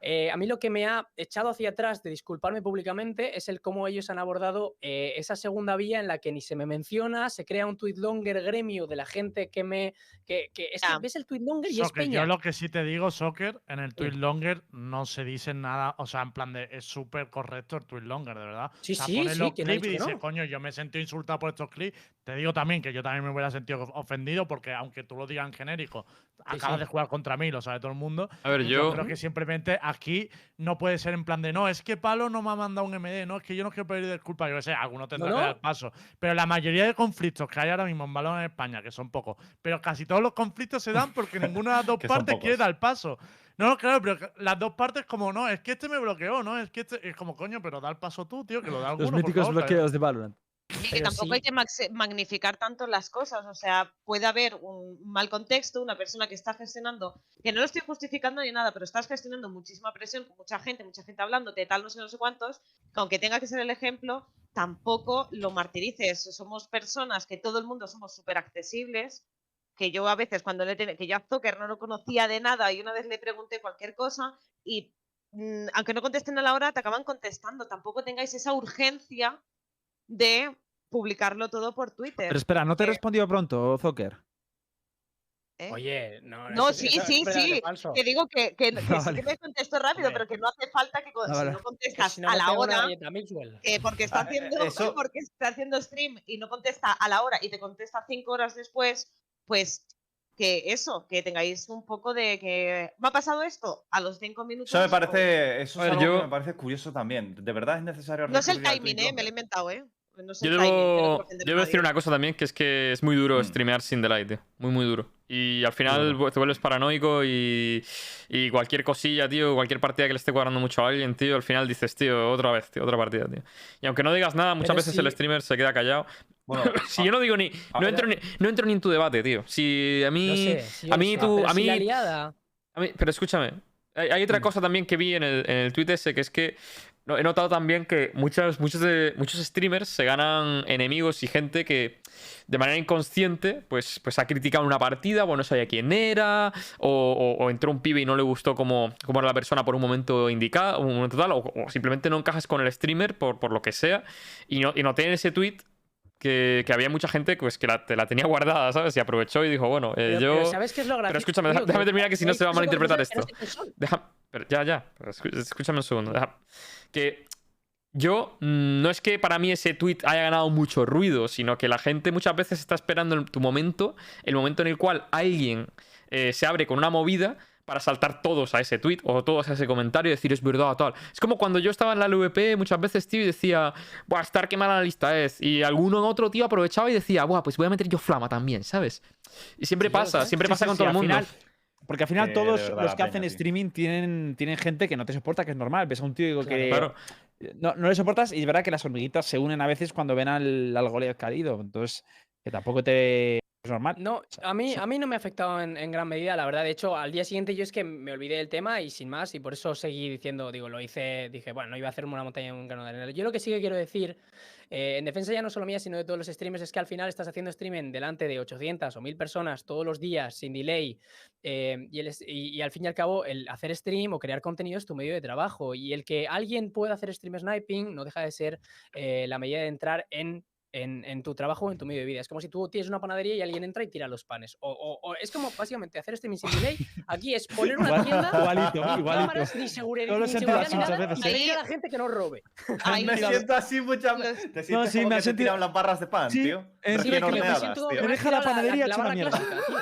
Eh, a mí lo que me ha echado hacia atrás de disculparme públicamente es el cómo ellos han abordado eh, esa segunda vía en la que ni se me menciona, se crea un tweet longer gremio de la gente que me. que, que es que Ya. ves el tweet longer y es Soccer, peña. yo lo que sí te digo, Soccer, en el tweet longer no se dice nada, o sea, en plan de es súper correcto el tweet longer, de verdad. Sí, o sea, sí, sí, los ¿quién ha clips y no? coño, yo me siento insultado por estos clips, Te digo también que yo también me hubiera sentido ofendido porque aunque tú lo digas en genérico, acabas sí. de jugar contra mí, lo sabe todo el mundo. A ver, Yo yo. creo que simplemente aquí no puede ser en plan de no, es que Palo no me ha mandado un MD, no, es que yo no quiero pedir disculpas, yo qué sé, alguno tendrá no? que dar paso. Pero la mayoría de conflictos que hay ahora mismo en balón en España, que son pocos, pero casi todos los conflictos se dan porque ninguna de las dos Que partes quiere dar el paso. No, no, claro, pero que las dos partes como no, es que este me bloqueó, ¿no? Es que este es como coño, pero da el paso tú, tío, que lo da alguno. Los por míticos favor, que- bloqueos de Valorant. Y que tampoco sí. hay que magnificar tanto las cosas. O sea, puede haber un mal contexto, una persona que está gestionando, que no lo estoy justificando ni nada, pero estás gestionando muchísima presión con mucha gente, mucha gente hablándote, tal, no sé, no sé cuántos, que aunque tenga que ser el ejemplo, tampoco lo martirices. Somos personas que todo el mundo somos súper accesibles. Que yo a veces, cuando le ten- que yo a Zucker no lo conocía de nada y una vez le pregunté cualquier cosa y mm, aunque no contesten a la hora, te acaban contestando. Tampoco tengáis esa urgencia de publicarlo todo por Twitter. Pero espera, ¿no te he que- respondido pronto, Zocker? ¿eh? Oye, no. No, eso- sí, sí, espera, sí, es. Que digo que, que, sí vale. que me contesto rápido, pero que no hace falta que Ah, si vale. no contestas si no a la hora, eh, porque está eh, haciendo eso- porque está haciendo stream y no contesta a la hora y te contesta cinco horas después, pues que eso, que tengáis un poco de que me ha pasado esto a los cinco minutos. Eso me parece, eso A es ver, algo yo- que me parece curioso también. De verdad es necesario No es el timing, eh, me lo he inventado, eh. No es Yo timing, no debo, debo decir una cosa también, que es que es muy duro Mm. streamear sin delay, tío. Muy, muy duro. Y al final te vuelves paranoico y, y cualquier cosilla, tío, cualquier partida que le esté cuadrando mucho a alguien, tío, al final dices, tío, otra vez, tío, otra partida, tío. Y aunque no digas nada, muchas Pero veces el streamer se queda callado. Bueno, Si yo no digo ni. No ahora- entro ni, no entro ni en tu debate, tío. Si a mí. No sé, a mí sé, tú- pero a mí- liada- A mí- pero escúchame, hay, hay otra Mm. cosa también que vi en el, en el tweet ese, que es que no, he notado también que muchos, muchos, de, muchos streamers se ganan enemigos y gente que de manera inconsciente pues, pues ha criticado una partida, o no sabía quién era, o, o- o entró un pibe y no le gustó cómo, cómo era la persona por un momento indicado, un momento tal, o, o simplemente no encajas con el streamer por, por lo que sea, y, no, y noté en ese tweet que, que había mucha gente pues, que la, te la tenía guardada, ¿sabes? Y aprovechó y dijo, bueno, eh, Pero- yo... pero ¿sabes qué es lo gracioso? escúchame, déjame Que terminar, que si no hay se va a malinterpretar esto. Deja, pero ya, ya. pero Escúchame un segundo. deja. Que yo mm, no es que para mí ese tweet haya ganado mucho ruido, sino que la gente muchas veces está esperando en tu momento, el momento en el cual alguien eh, se abre con una movida para saltar todos a ese tweet o todos a ese comentario y decir es verdad tal. Es como cuando yo estaba en la LVP muchas veces, tío, y decía, buah, estar qué mala la lista es. Y alguno otro tío aprovechaba y decía, buah, pues voy a meter yo flama también, ¿sabes? Y siempre Sí, pasa, siempre Sí, pasa sí, con todo el mundo. final- Porque al final todos verdad los que hacen streaming tienen, tienen gente que no te soporta, que es normal. Ves a un tío que Claro. no, no le soportas y es verdad que las hormiguitas se unen a veces cuando ven al, al Goliath caído. Entonces, que tampoco te... Es normal. No, a mí, a mí no me ha afectado en, en gran medida, la verdad. De hecho, al día siguiente yo es que me olvidé del tema y sin más, y por eso seguí diciendo, digo, lo hice, dije, bueno, no iba a hacerme una montaña en un grano de arena. Yo lo que sí que quiero decir, eh, en defensa ya no solo mía, sino de todos los streamers, es que al final estás haciendo streaming delante de 800 o 1000 personas todos los días, sin delay, eh, y, el y al fin y al cabo, el hacer stream o crear contenido es tu medio de trabajo. Y el que alguien pueda hacer stream sniping no deja de ser eh, la medida de entrar en en, en tu trabajo o en tu medio de vida. Es como si tú tienes una panadería y alguien entra y tira los panes. O, o- o es como básicamente hacer streaming sin delay. Aquí es poner una tienda. igualito, igualito. cámaras, ni seguridad, Yo lo ni seguridad así ni muchas nada, veces, y ¿eh? pedir a la gente que no robe. Ahí me siento así muchas veces. Te sientes sí, como me que te sentido- tiran las barras de pan, Sí, tío. Recién Sí, es que me horneadas, siento tío. Me deja me la panadería hecha una barra mierda. clásica, tío.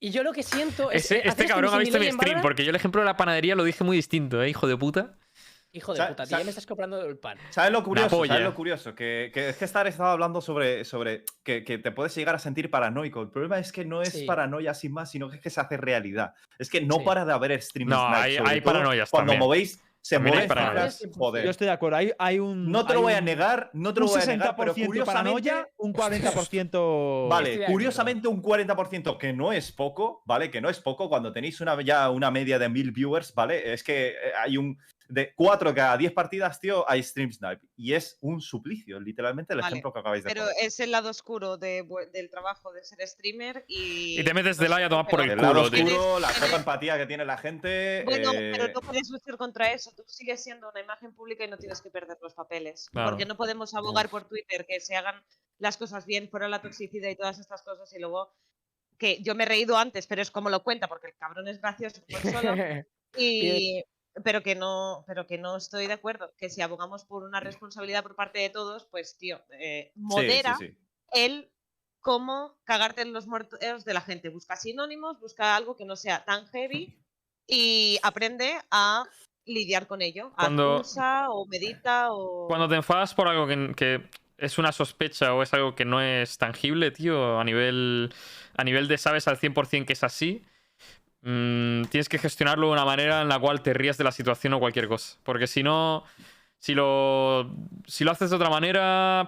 Y yo lo que siento es. Ese- eh, este hacer cabrón ha visto mi stream, porque yo el ejemplo de la panadería lo dije muy distinto, ¿eh, hijo de puta? Hijo de puta, tío, me estás comprando el pan. ¿Sabes lo curioso? ¿Sabes lo curioso? Que, que es que Star estaba hablando sobre, sobre que, que te puedes llegar a sentir paranoico. El problema es que no es Sí. paranoia sin más, sino que es que se hace realidad. Es que no Sí. para de haber streams. No, snipe, hay- hay paranoias Cuando también. movéis, se cifras, joder. Yo estoy de acuerdo. Hay, hay un. No te lo voy a negar, no te un lo voy a negar, pero 60% paranoia, curiosamente. un 40%. Estoy Vale, curiosamente un 40%, que no es poco, ¿vale? Que no es poco cuando tenéis una, ya una media de mil viewers, ¿vale? Es que eh, hay un. De 4 cada 10 partidas, tío, hay stream snipe. Y es un suplicio, literalmente, el Vale, ejemplo que acabáis de Pero poner. es el lado oscuro de del trabajo de ser streamer y. Y te metes no de sé, la a tomar por el El lado culo, tío. oscuro, la Tienes- poca empatía que tiene la gente. Bueno, eh, pero no puedes luchar contra eso. Tú sigues siendo una imagen pública y no tienes que perder los papeles. Claro. Porque no podemos abogar por Twitter que se hagan las cosas bien, fuera la toxicidad y todas estas cosas. Y luego, que yo me he reído antes, pero es como lo cuenta, porque el cabrón es gracioso él solo. y, pero que no pero que no estoy de acuerdo. Que si abogamos por una responsabilidad por parte de todos, pues, tío, eh, sí, sí, modera, sí. el cómo cagarte en los muertos de la gente. Busca sinónimos, busca algo que no sea tan heavy y aprende a lidiar con ello. Cuando- usa o medita o... Cuando te enfadas por algo que, que es una sospecha o es algo que no es tangible, tío, a nivel, a nivel de sabes al 100% que es así, mm, tienes que gestionarlo de una manera en la cual te rías de la situación o cualquier cosa. Porque si no, si lo, si lo haces de otra manera,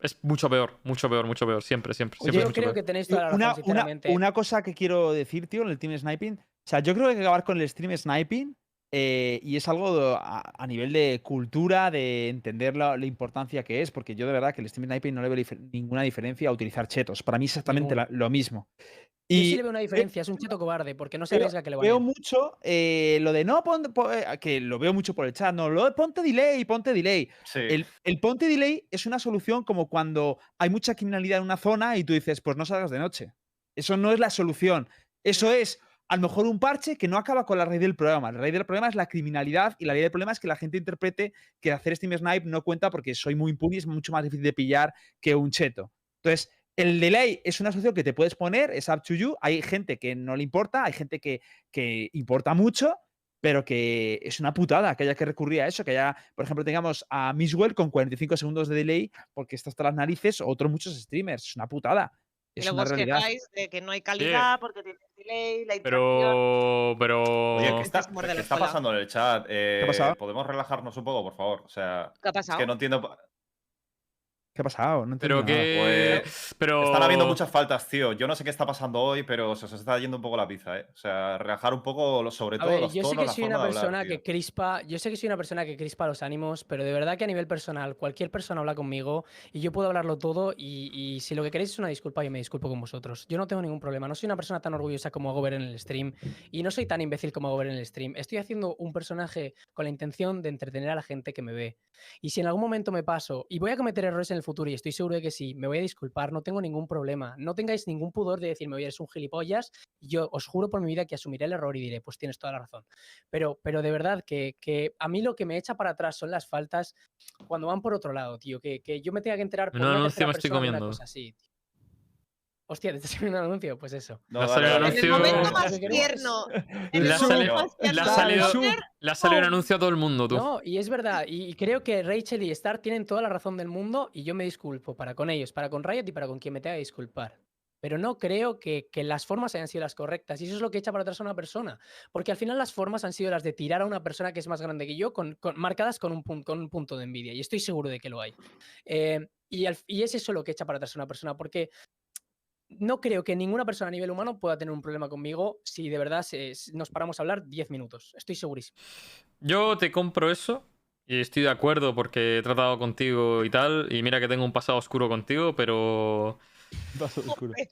es mucho peor, mucho peor, mucho peor. Siempre, siempre, Oye, siempre. es Yo creo peor. que tenéis toda la razón, Una, una, sinceramente. una cosa que quiero decir, tío, en el Team Sniping. O sea, yo creo que hay que acabar con el stream sniping. eh, y es algo de- a, a nivel de cultura, de entender la, la importancia que es, porque yo de verdad que el stream sniping no le veo difer- ninguna diferencia a utilizar chetos. Para mí es exactamente la- lo mismo. Yo sí Y le veo una diferencia, es un cheto cobarde, porque no se veo, arriesga que le veo vayan. mucho eh, lo de no, pon- po- eh, que lo veo mucho por el chat, no, lo de ponte delay, ponte delay. Sí. El, el ponte delay es una solución como cuando hay mucha criminalidad en una zona y tú dices, pues no salgas de noche. Eso no es la solución. Eso es a lo mejor un parche que no acaba con la raíz del problema. La raíz del problema es la criminalidad y la raíz del problema es que la gente interprete que hacer Steam Snipe no cuenta porque soy muy impune y es mucho más difícil de pillar que un cheto. Entonces, el delay es una solución que te puedes poner, es up to you. Hay gente que no le importa, hay gente que, que importa mucho, pero que es una putada que haya que recurrir a eso, que haya, por ejemplo, tengamos a Misswell con 45 segundos de delay porque está hasta las narices, o otros muchos streamers. Es una putada. Y Es luego una os quejáis de que no hay calidad porque tienes delay, la. Pero, pero... Oye, ¿qué está, es qué pasando en el chat? Eh, ha pasado? ¿Podemos relajarnos un poco, por favor? O sea, ¿Qué ha es pasado? que no entiendo. ¿Qué ha pasado? No Pero que... Pues, pero... Están habiendo muchas faltas, tío. Yo no sé qué está pasando hoy, pero se os está yendo un poco la pizza, ¿eh? O sea, relajar un poco, sobre A todo ver, los yo sé tonos, que la soy una de hablar, persona tío. que crispa, yo sé que soy una persona que crispa los ánimos, pero de verdad que a nivel personal, cualquier persona habla conmigo y yo puedo hablarlo todo y, y si lo que queréis es una disculpa, yo me disculpo con vosotros. Yo no tengo ningún problema, no soy una persona tan orgullosa como hago ver en el stream y no soy tan imbécil como hago ver en el stream. Estoy haciendo un personaje con la intención de entretener a la gente que me ve. Y si en algún momento me paso y voy a cometer errores en el futuro y estoy seguro de que sí, me voy a disculpar, no tengo ningún problema. No tengáis ningún pudor de decirme, oye, eres un gilipollas. Yo os juro por mi vida que asumiré el error y diré, pues tienes toda la razón. Pero, pero de verdad que, que a mí lo que me echa para atrás son las faltas cuando van por otro lado, tío. Que, que yo me tenga que enterar por Menudo una anuncio tercera me estoy persona de una comiendo. cosa así, tío. Hostia, ¿te haciendo un anuncio? Pues eso. No, Le ha dale, salido dale. En el anuncio- momento más tierno. Le el ha momento salido- salido- de Twitter, Le ha salido un anuncio a todo el mundo, tú. No, y es verdad, y creo que Rachel y Star tienen toda la razón del mundo y yo me disculpo para con ellos, para con Riot y para con quien me tenga que disculpar. Pero no creo que, que las formas hayan sido las correctas y eso es lo que echa para atrás a una persona. Porque al final las formas han sido las de tirar a una persona que es más grande que yo, con, con- marcadas con un, con un punto de envidia. Y estoy seguro de que lo hay. Eh, y, al- y es eso lo que echa para atrás a una persona. Porque no creo que ninguna persona a nivel humano pueda tener un problema conmigo si de verdad se- nos paramos a hablar 10 minutos. Estoy segurísimo. Yo te compro eso y estoy de acuerdo porque he tratado contigo y tal. Y mira que tengo un pasado oscuro contigo, pero. Paso oscuro. ¿Quién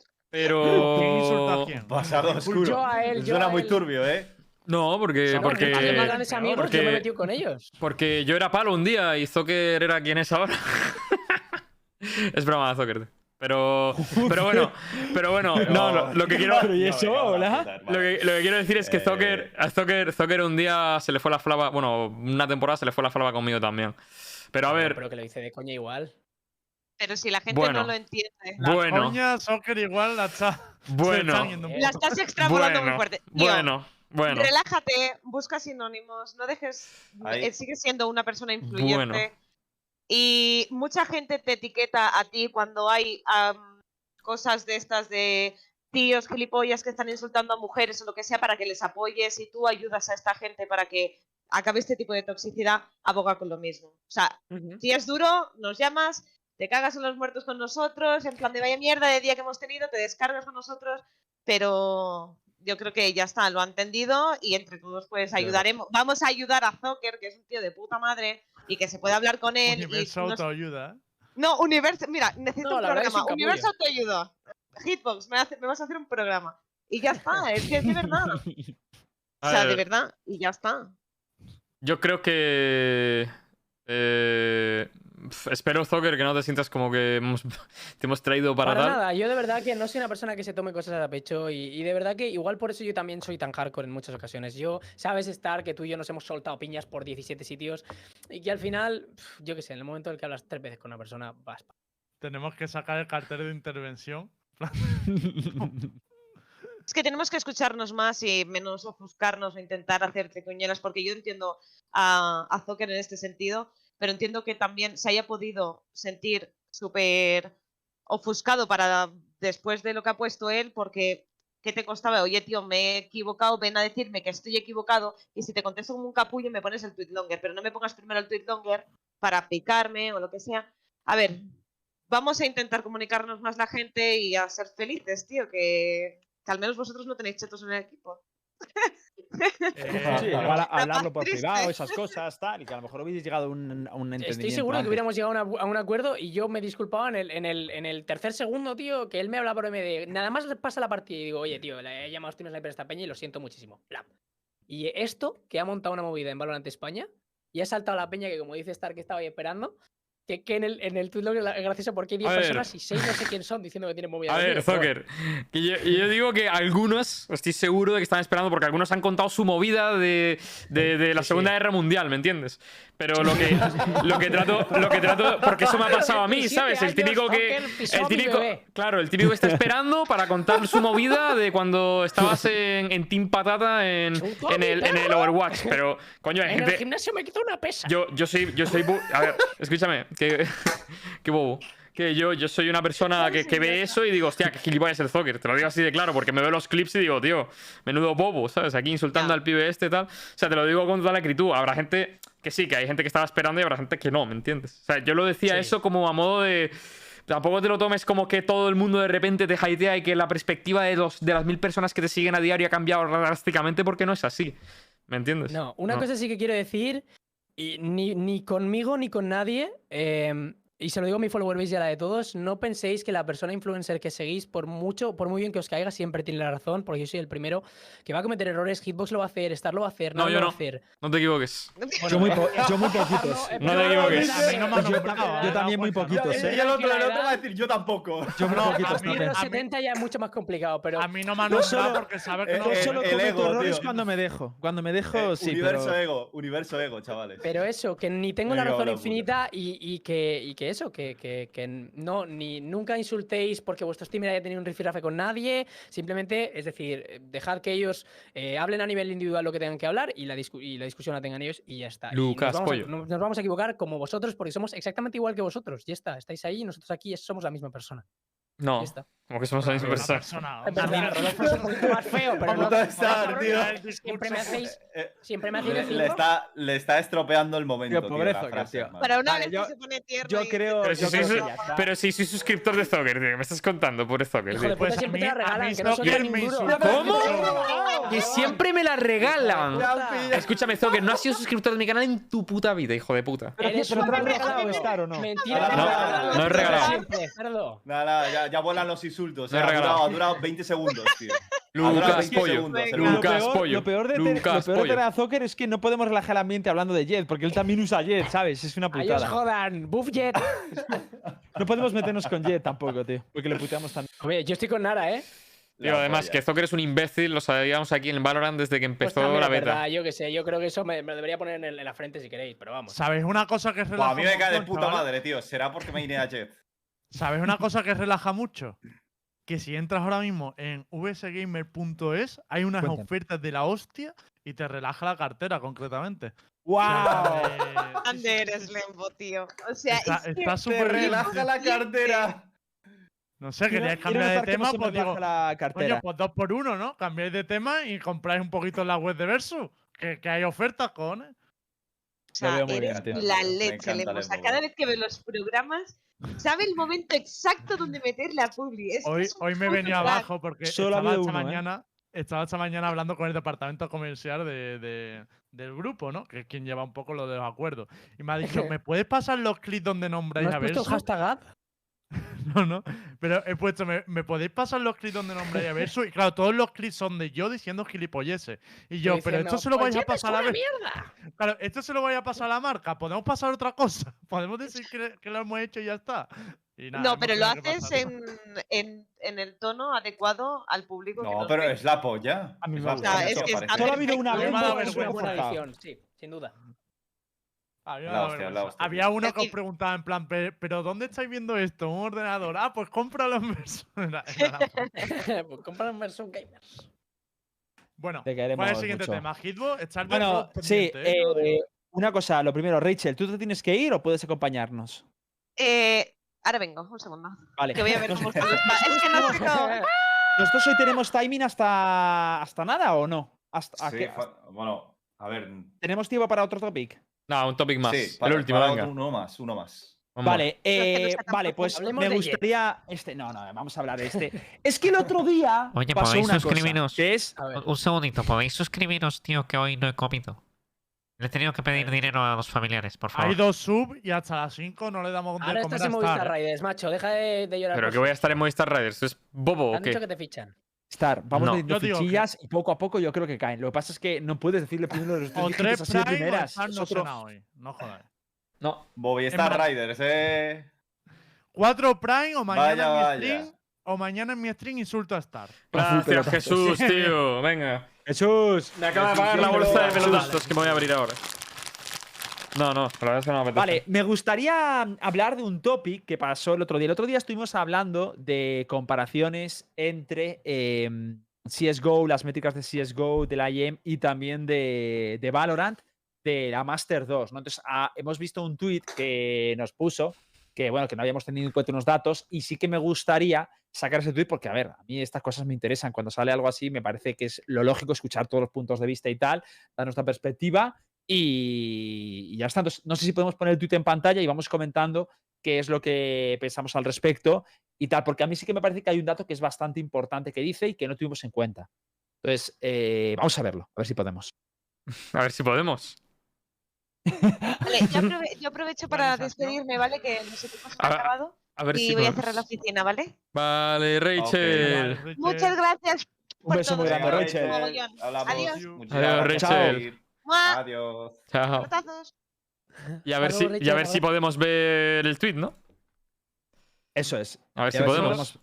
insulta Pero. Pasado oscuro. Yo a él, yo Suena a muy turbio, ¿eh? No, porque. Porque... más amigos, yo me con ellos. Porque yo era palo un día y Zocker era quien es ahora. es broma, Zocker. Pero, pero bueno, pero bueno, no, lo, lo que quiero, Pero lo que, lo que quiero decir es que Eh. Zocker, a Zocker, Zocker un día se le fue la flava, bueno, una temporada se le fue la flava conmigo también. Pero a ver, Pero que lo hice de coña igual. Pero si la gente Bueno. no lo entiende, La bueno, coña, soccer igual la está. bueno, Eh, la estás extrapolando muy bueno, fuerte. Tío, bueno, bueno. Relájate, busca sinónimos, no dejes. Ahí. eh, Sigues siendo una persona influyente. Bueno. Y mucha gente te etiqueta a ti cuando hay am, cosas de estas de tíos gilipollas que están insultando a mujeres o lo que sea para que les apoyes y tú ayudas a esta gente para que acabe este tipo de toxicidad, aboga con lo mismo. O sea, si es duro, nos llamas, te cagas en los muertos con nosotros, en plan de vaya mierda de día que hemos tenido, te descargas con nosotros, pero yo creo que ya está, lo ha entendido y entre todos pues ayudaremos. Vamos a ayudar a Zocker, que es un tío de puta madre y que se puede hablar con él. Universo nos- autoayuda. No, Universo, mira, necesito No, un programa. Universo te ayuda. Hitbox, me, hace- me vas a hacer un programa. Y ya está, es que es de verdad. O sea, de ver, verdad, y ya está. Yo creo que. eh, espero, Zocker, que no te sientas como que hemos- te hemos traído para, Para, tal. nada, yo de verdad que no soy una persona que se tome cosas a pecho y, y de verdad que igual por eso yo también soy tan hardcore en muchas ocasiones. Yo, sabes, estar que tú y yo nos hemos soltado piñas por 17 sitios y que al final, yo qué sé, en el momento en el que hablas tres veces con una persona, vas. tenemos que sacar el cartel de intervención. Es que tenemos que escucharnos más y menos ofuscarnos o intentar hacer tricuñelas, porque yo entiendo a, a Zucker en este sentido, pero entiendo que también se haya podido sentir súper ofuscado para después de lo que ha puesto él, porque ¿qué te costaba? Oye, tío, me he equivocado, ven a decirme que estoy equivocado y si te contesto como un capullo me pones el tweet longer, pero no me pongas primero el tweet longer para picarme o lo que sea. A ver, vamos a intentar comunicarnos más la gente y a ser felices, tío, que, que al menos vosotros no tenéis chetos en el equipo. Eh, Sí, a- hablarlo por triste. privado, esas cosas, tal, y que a lo mejor hubierais llegado a un, a un entendimiento. Estoy seguro que antes. hubiéramos llegado a, una- a un acuerdo y yo me disculpaba en el, en, el, en el tercer segundo, tío, que él me habla por MD. Nada más pasa la partida y digo, oye, tío, le he llamado a Steam Sniper a esta peña y lo siento muchísimo. Blam. Y esto, que ha montado una movida en Valorant España y ha saltado la peña que, como dice Star, que estaba ahí esperando, que, que en el, en el log es gracioso porque hay 10 A ver. personas y 6 no sé quién son diciendo que tienen movida. A ver. Zucker, que yo, y yo digo que algunos, estoy seguro de que están esperando, porque algunos han contado su movida de, de- de la Sí, Segunda sí. Guerra Mundial, ¿me entiendes? Pero lo que, lo que trato, lo que trato, porque eso me ha pasado a mí, 27 ¿sabes? El típico que, el típico, claro, el típico que está esperando para contar su movida de cuando estabas en, en Team Patata en, en el, en el. Overwatch, pero coño, hay En el gente, gimnasio me quitó una pesa. yo, yo soy. Yo soy. A ver, escúchame. Que bobo. Que yo, yo soy una persona que, que ve eso y digo, hostia, que gilipollas el Zucker. Te lo digo así de claro, porque me veo los clips y digo, tío, menudo bobo, ¿sabes? Aquí insultando al pibe este y tal. O sea, te lo digo con toda la acritud. Habrá gente que sí, que hay gente que estaba esperando y habrá gente que no, ¿me entiendes? O sea, yo lo decía Sí. eso como a modo de. Tampoco te lo tomes como que todo el mundo de repente te hypea y que la perspectiva de, los, de las mil personas que te siguen a diario ha cambiado drásticamente porque no es así. ¿Me entiendes? No, una No. cosa sí que quiero decir, y ni, ni conmigo ni con nadie, em, y se lo digo a mi follower base y a la de todos, no penséis que la persona influencer que seguís, por mucho, por muy bien que os caiga, siempre tiene la razón, porque yo soy el primero que va a cometer errores, Hitbox lo va a hacer, Star lo va a hacer, No, no, yo lo va no. a hacer. No te equivoques. Yo muy, po- yo muy poquitos. eh, No te equivoques. Han Yo, ¿eh? también muy poquitos, Y ¿eh? el otro, el otro va a decir, yo tampoco. Yo muy No, poquitos a mí- Y los a mí- 70 ya es mucho más complicado, pero... A mí no me han solo- porque sabe que eh, no. Yo el- solo el cometo ego, errores tío. cuando me dejo. Cuando me dejo, Eh, sí, universo pero... ego, universo ego, chavales. Pero eso, que ni tengo la razón infinita y, y que, y que eso, que, que, que no, ni nunca insultéis porque vuestro streamer haya tenido un rifirrafe con nadie. Simplemente, es decir, eh, dejad que ellos eh, hablen a nivel individual lo que tengan que hablar y la, discu- y la discusión la tengan ellos y ya está. Lucas, nos, vamos pollo. a, no- nos vamos a equivocar como vosotros porque somos exactamente igual que vosotros. Ya está, estáis ahí y nosotros aquí somos la misma persona. No, Ya está. Como que somos la misma persona. persona. Es verdad, Rodolfo es un poquito más feo, pero ¿Cómo no, está, tío? siempre me hacéis, Eh, siempre me hacéis le, le está, le está estropeando el momento. Tío, tío, pobre la Zucker, frase, tío. hermano. Para una Vale, vez yo- que se pone tierno. Yo creo, Pero yo si, creo soy, pero si soy suscriptor de Zucker, tío. ¿qué me estás contando, pobre Zucker? Hijo tío? de puta, Pues a siempre mí- te la regalan, que no insulta. ¿Cómo? Que siempre me la regalan. Escúchame, Zucker, no has sido suscriptor de mi canal en tu puta vida, hijo de puta. Pero, te lo han pendejo. regalado Star o no? Mentira, No, no es regalado. Nada, nada, ya, ya vuelan los es ha, durado, ha durado 20 segundos, tío. Lucas 20 Pollo. segundos. Lo peor, Pollo. lo peor de Lucas lo peor de Zucker es que no podemos relajar el ambiente hablando de Jet, porque él también usa Jet, ¿sabes? Es una putada. jodan, Buff Jet. No podemos meternos con Jet tampoco, tío, porque le puteamos también. Oye, yo estoy con Nara, ¿eh? Tío, además, que Zucker es un imbécil, lo sabíamos aquí en el Valorant desde que Pues empezó también la es beta. verdad, yo qué sé, yo creo que eso me, me lo debería poner en, el- en la frente si queréis, pero vamos. ¿Sabéis una cosa que Buah, relaja a mí me cae de puta madre, tío. Será porque me iré a Jet. ¿Sabes una cosa que relaja mucho? Que si entras ahora mismo en vsgamer.es, hay unas Cuéntame. ofertas de la hostia y te relaja la cartera, concretamente. ¡Wow! eh, sí, eres. Lembo, tío. O sea, Está, es que está Te súper relaja la cartera. No sé, queríais cambiar de tema, pues digo, la coño, cartera. pues dos por uno, ¿no? Cambiáis de tema y compráis un poquito en la web de Versus. Que, que hay ofertas, cojones. O sea, veo bien, eres la leche, encanta Lembo. O sea, cada vez que ve los programas, sabe el momento exacto donde meterle a Publi. Es Hoy, es un hoy me venido crack. abajo porque Solo estaba esta uno, ¿eh? mañana. Estaba esta mañana hablando con el departamento comercial de, de- del grupo, ¿no? Que es quien lleva un poco lo de los acuerdos. Y me ha dicho, ¿me puedes pasar los clips donde ¿No nombráis has a Versus? hashtag? No, no. Pero he puesto, ¿me, me podéis pasar los clips donde nombráis a Versus? Y claro, todos los clips son de yo diciendo gilipolleces. Y yo, pero esto se lo vais a pasar a ver. mierda! Claro, esto se lo vais a pasar a la marca. Podemos pasar otra cosa. Podemos decir que, que lo hemos hecho y ya está. Y nada, No, pero lo que haces en, en, en el tono adecuado al público. que No, nos pero es la polla. A mí Es me la gusta. O sea, es que Solo ha habido una vez que buena forzado. edición, sí, sin duda. Había, La una hostia, la vergüenza. hostia, Había tío. uno que os preguntaba en plan, "Pe- ¿pero dónde estáis viendo esto? ¿Un ordenador? Ah, pues cómpralo en Versus. Pues compra un Versus Gamers. Bueno, Te ¿cuál es el siguiente mucho. tema? Hitbo, echar Bueno, sí, eh, una cosa, lo primero, Rachel, ¿tú te tienes que ir o puedes acompañarnos? Eh, ahora vengo, un segundo. Vale. Que voy a ver cómo está. Es que no sé cómo. ¿Nosotros hoy tenemos timing hasta, hasta nada o no? Hasta, ¿a Sí, qué- bueno, a ver. ¿Tenemos tiempo para otro topic? No, un topic más. Sí, el último, venga. uno más, uno más. Vamos. Vale, eh, vale, pues me gustaría. Este, no, no, vamos a hablar de este. es que el otro día Oye, pasó ¿podéis una cosa, suscribiros? que es. Un segundito, ¿podéis suscribiros, tío, que hoy no he comido? Le he tenido que pedir dinero a los familiares, por favor. Hay dos sub y hasta las 5 no le damos de Ahora comer estás en Movistar Star. Raiders, macho. Deja de, de llorar. Pero que voy a estar en Movistar Riders. ¿Esto es bobo o Han dicho qué? que te fichan. Star, vamos No. metiendo digo que- fichillas y poco a poco yo creo que caen. Lo que pasa es que no puedes decirle primero de los tres O así de Prime o primeras. Star Es no otro- suena hoy. No jodas. No. Bobby Star más- Riders, eh. 4 Prime o mañana Vaya, en mi vaya. stream. O mañana en mi stream insulto a Star. Gracias. Jesús, tío. Venga. Jesús. Me acaba de pagar la bolsa de pelotazos que me voy a abrir ahora. No, no, la verdad es que no me apetece. Vale, me gustaría hablar de un topic que pasó el otro día. El otro día estuvimos hablando de comparaciones entre em, CSGO, las métricas de CSGO, de la IEM y también de, de Valorant, de la Master 2. ¿no? Entonces, ah, hemos visto un tweet que nos puso que, bueno, que no habíamos tenido en cuenta unos datos y sí que me gustaría sacar ese tweet porque, a ver, a mí estas cosas me interesan. Cuando sale algo así, me parece que es lo lógico escuchar todos los puntos de vista y tal, dar nuestra perspectiva y, y ya está. Entonces, no sé si podemos poner el tweet en pantalla y vamos comentando qué es lo que pensamos al respecto y tal, porque a mí sí que me parece que hay un dato que es bastante importante que dice y que no tuvimos en cuenta. Entonces, eh, vamos a verlo, a ver si podemos. A ver si podemos. Vale, yo, aprove- yo aprovecho para despedirme, ¿vale? Que no sé qué ha acabado. A ver Y si voy a cerrar la oficina, ¿vale? Vale, Rachel. Vale, Muchas gracias. Un por beso muy grande, Rachel. Adiós. Muchas Adiós, gracias Rachel. Adiós. Chao. Y a ver, si, y a ver si podemos ver el tweet, ¿no? Eso es. A ver Y si a ver si podemos.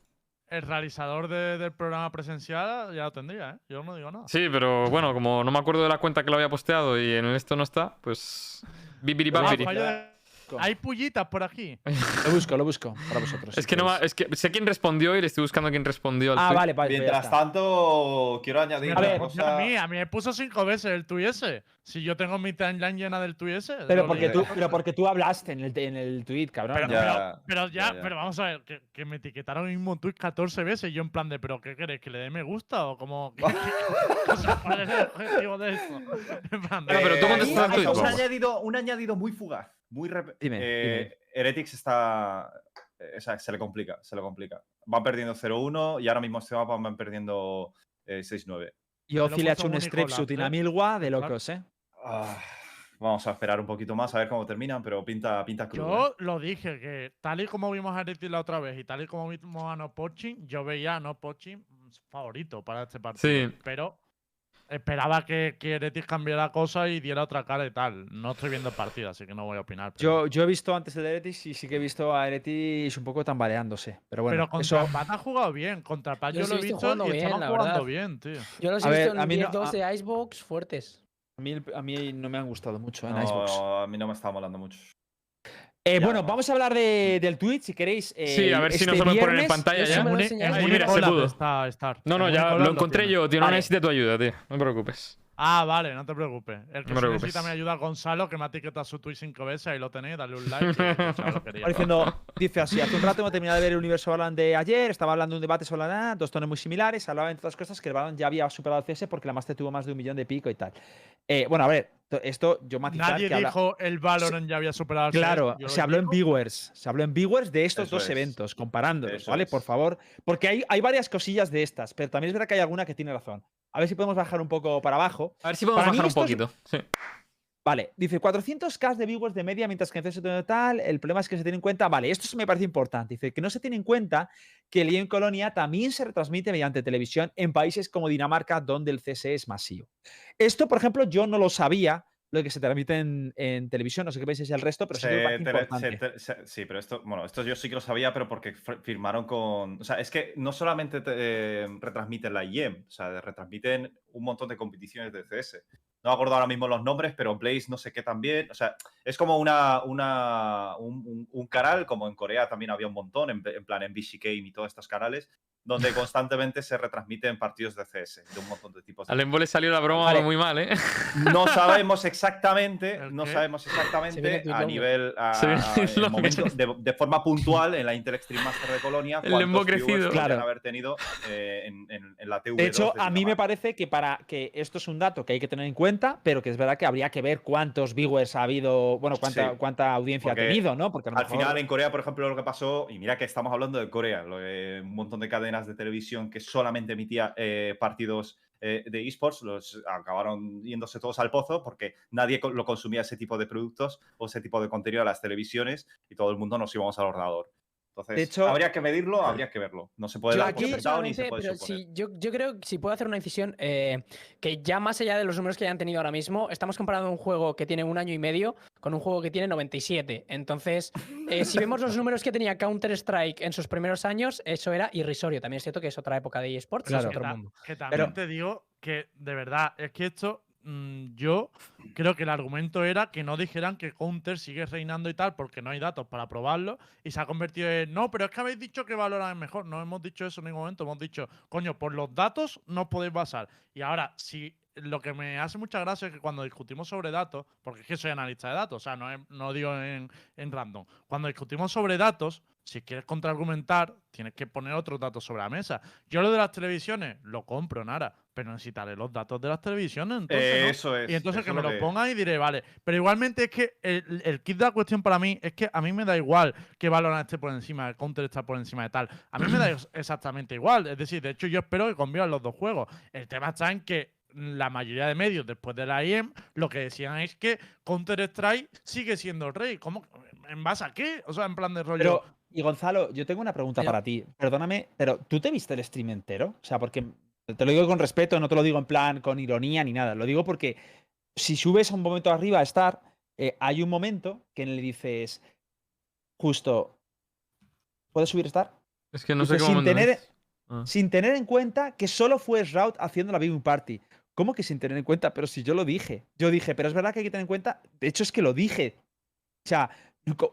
El realizador de- del programa presencial ya lo tendría, ¿eh? Yo no digo nada. Sí, pero bueno, como no me acuerdo de la cuenta que lo había posteado y en esto no está, pues. Bibiri Ah, Hay pullitas por aquí. Lo busco, lo busco para vosotros. Es si que no es que sé quién respondió y le estoy buscando quién respondió al Ah, tweet. vale, vale. pues Mientras tanto, quiero añadir A una ver, cosa. A mí, a mí me puso cinco veces el tuit ese. Si yo tengo mi timeline llena del tuit ese. Pero porque, tú, pero porque tú hablaste en el, en el tweet, cabrón. Pero. Ya, pero, pero ya, ya, ya. pero vamos a ver, que, que me etiquetaron el mismo tweet 14 veces y yo en plan de, ¿pero qué queréis? ¿Que le dé me gusta? ¿O como.? o sea, ¿cuál es el objetivo de esto? En plan de- Pero, pero tú Eh, contestas al hay tweet, un vamos. añadido, un añadido muy fugaz. Muy rep- Dime, eh, Heretics está. eh, o sea, se le complica, se le complica. Van perdiendo 0-1 y ahora mismo este mapa van perdiendo eh, 6-9. Yo Te lo sí le puso hecho un strip y una ¿eh? milgua de locos, ¿eh? Ah, vamos a esperar un poquito más a ver cómo terminan, pero pinta, pinta crudo. ¿eh? Yo lo dije, que tal y como vimos a Heretics la otra vez y tal y como vimos a No Poaching, yo veía a No Poaching mm, favorito para este partido. Sí. Pero esperaba que, que Heretics cambiara cosa y diera otra cara y tal. No estoy viendo el partido, así que no voy a opinar. pero- Yo, yo he visto antes el Heretics y sí que he visto a Heretics un poco tambaleándose. Pero bueno, pero contra eso, Pat ha jugado bien. Contra Pat Yo lo he visto y bien, estaban la jugando verdad. bien, tío. Yo los he A ver, visto a en mí no- 10-2 a- de Icebox fuertes. a, mí, a mí no me han gustado mucho en No, Icebox. a mí no me está molando mucho. Eh, bueno, no. vamos a hablar de- del tweet, si queréis. Sí, a eh, ver si este nos lo pueden poner en pantalla ya. Ah, mira, se pudo. está. No, no, ya lo encontré tiene. yo, tío. No Vale. necesito tu ayuda, tío. No te preocupes. Ah, vale, no te preocupes. El que No necesita preocupes. mi ayuda, Gonzalo, que me ha etiquetado su tweet cinco veces. Ahí lo tenéis, dale un like. Gonzalo lo diciendo, dice así, hace un rato hemos terminado de ver el universo Valorant de ayer, estaba hablando de un debate sobre la NAT, dos tonos muy similares, hablaba entre otras cosas que el Valorant ya había superado al CS porque la Master tuvo más de un millón de pico y tal. Eh, bueno, a ver, esto yo matizar Nadie que habla- dijo el Valorant ya había superado Claro, se habló en viewers, se habló en viewers de estos Eso dos es. eventos, comparándolos, Eso ¿vale? es. Por favor, porque hay, hay varias cosillas de estas, pero también es verdad que hay alguna que tiene razón. A ver si podemos bajar un poco para abajo. A ver si podemos Para bajar un es- poquito. Sí. Vale, dice 400k de viewers de media, mientras que en CS tal, el problema es que se tiene en cuenta, vale, esto me parece importante, dice que no se tiene en cuenta que el en Colonia también se retransmite mediante televisión en países como Dinamarca, donde el CS es masivo. Esto, por ejemplo, yo no lo sabía, lo que se transmite en, en televisión. No sé qué pensáis el resto, pero sí Se tele- se- sí, pero esto, bueno, esto yo sí que lo sabía, pero porque firmaron con. O sea, es que no solamente te, eh, retransmiten la IEM, o sea, retransmiten un montón de competiciones de CS. No me acuerdo ahora mismo los nombres, pero Blaze no sé qué también. O sea, es como una, una, un, un- un canal, como en Corea también había un montón, en, en plan en BC Game y todos estos canales, donde constantemente se retransmiten partidos de CS, de un montón de tipos de Al Embo le salió la broma Vale. muy mal, ¿eh? no sabemos exactamente, ¿El no sabemos exactamente a nivel, a- de, de forma puntual en la Intel Extreme Master de Colonia El viewers crecido. Claro. haber tenido eh, en, en- en la TV. De hecho, a mí me parece que para que esto es un dato que hay que tener en cuenta, pero que es verdad que habría que ver cuántos viewers ha habido, bueno, cuánta, Sí. cuánta audiencia Porque ha tenido, ¿no? Porque a lo Al mejor- final en Corea, por ejemplo, lo que pasó, y mira que estamos hablando de Corea, lo que- un montón de cadenas de televisión que solamente emitía eh, partidos eh, de esports, los acabaron yéndose todos al pozo porque nadie lo consumía ese tipo de productos o ese tipo de contenido a las televisiones y todo el mundo nos íbamos al ordenador. Entonces, De hecho- habría que medirlo, habría que verlo. No se puede Yo dar aquí- por sentado ni se puede pero si, yo, yo creo que si puedo hacer una incisión, eh, que ya más allá de los números que hayan tenido ahora mismo, estamos comparando un juego que tiene un año y medio con un juego que tiene 97. Entonces, eh, si vemos los números que tenía Counter-Strike en sus primeros años, eso era irrisorio. También es cierto que es otra época de eSports, Claro. es Que, otro ta- mundo. que también Pero- te digo que, de verdad, es que esto, yo creo que el argumento era que no dijeran que Counter sigue reinando y tal, porque no hay datos para probarlo, y se ha convertido en, no, pero es que habéis dicho que Valorant es mejor. No hemos dicho eso en ningún momento, hemos dicho, coño, por los datos no podéis basar. Y ahora, si lo que me hace mucha gracia es que cuando discutimos sobre datos, porque es que soy analista de datos, o sea, no, no digo en, en random, cuando discutimos sobre datos, si quieres contraargumentar, tienes que poner otros datos sobre la mesa. Yo lo de las televisiones lo compro, Nara, pero necesitaré los datos de las televisiones. Entonces, Eh, ¿no? Eso es. Y entonces que me lo lo pongan y diré, vale. Pero igualmente es que el, el kit de la cuestión para mí es que a mí me da igual que Valorant esté por encima, que Counter está por encima de tal. A mí me da ex- exactamente igual. Es decir, de hecho yo espero que convivan los dos juegos. El tema está en que la mayoría de medios después de la IEM lo que decían es que Counter Strike sigue siendo el rey. ¿Cómo? ¿En base a qué? O sea, en plan de rollo. Pero, y Gonzalo, yo tengo una pregunta para ti. Perdóname, pero ¿tú te viste el stream entero? O sea, porque te lo digo con respeto, no te lo digo en plan con ironía ni nada. Lo digo porque si subes a un momento arriba a estar, eh, hay un momento que le dices, justo, ¿puedes subir a estar? Es que no sé cómo. sin tener-. Ah. Sin tener en cuenta que solo fue Shroud haciendo la viewing party. ¿Cómo que sin tener en cuenta? Pero si yo lo dije. Yo dije, pero es verdad que hay que tener en cuenta. De hecho, es que lo dije. O sea,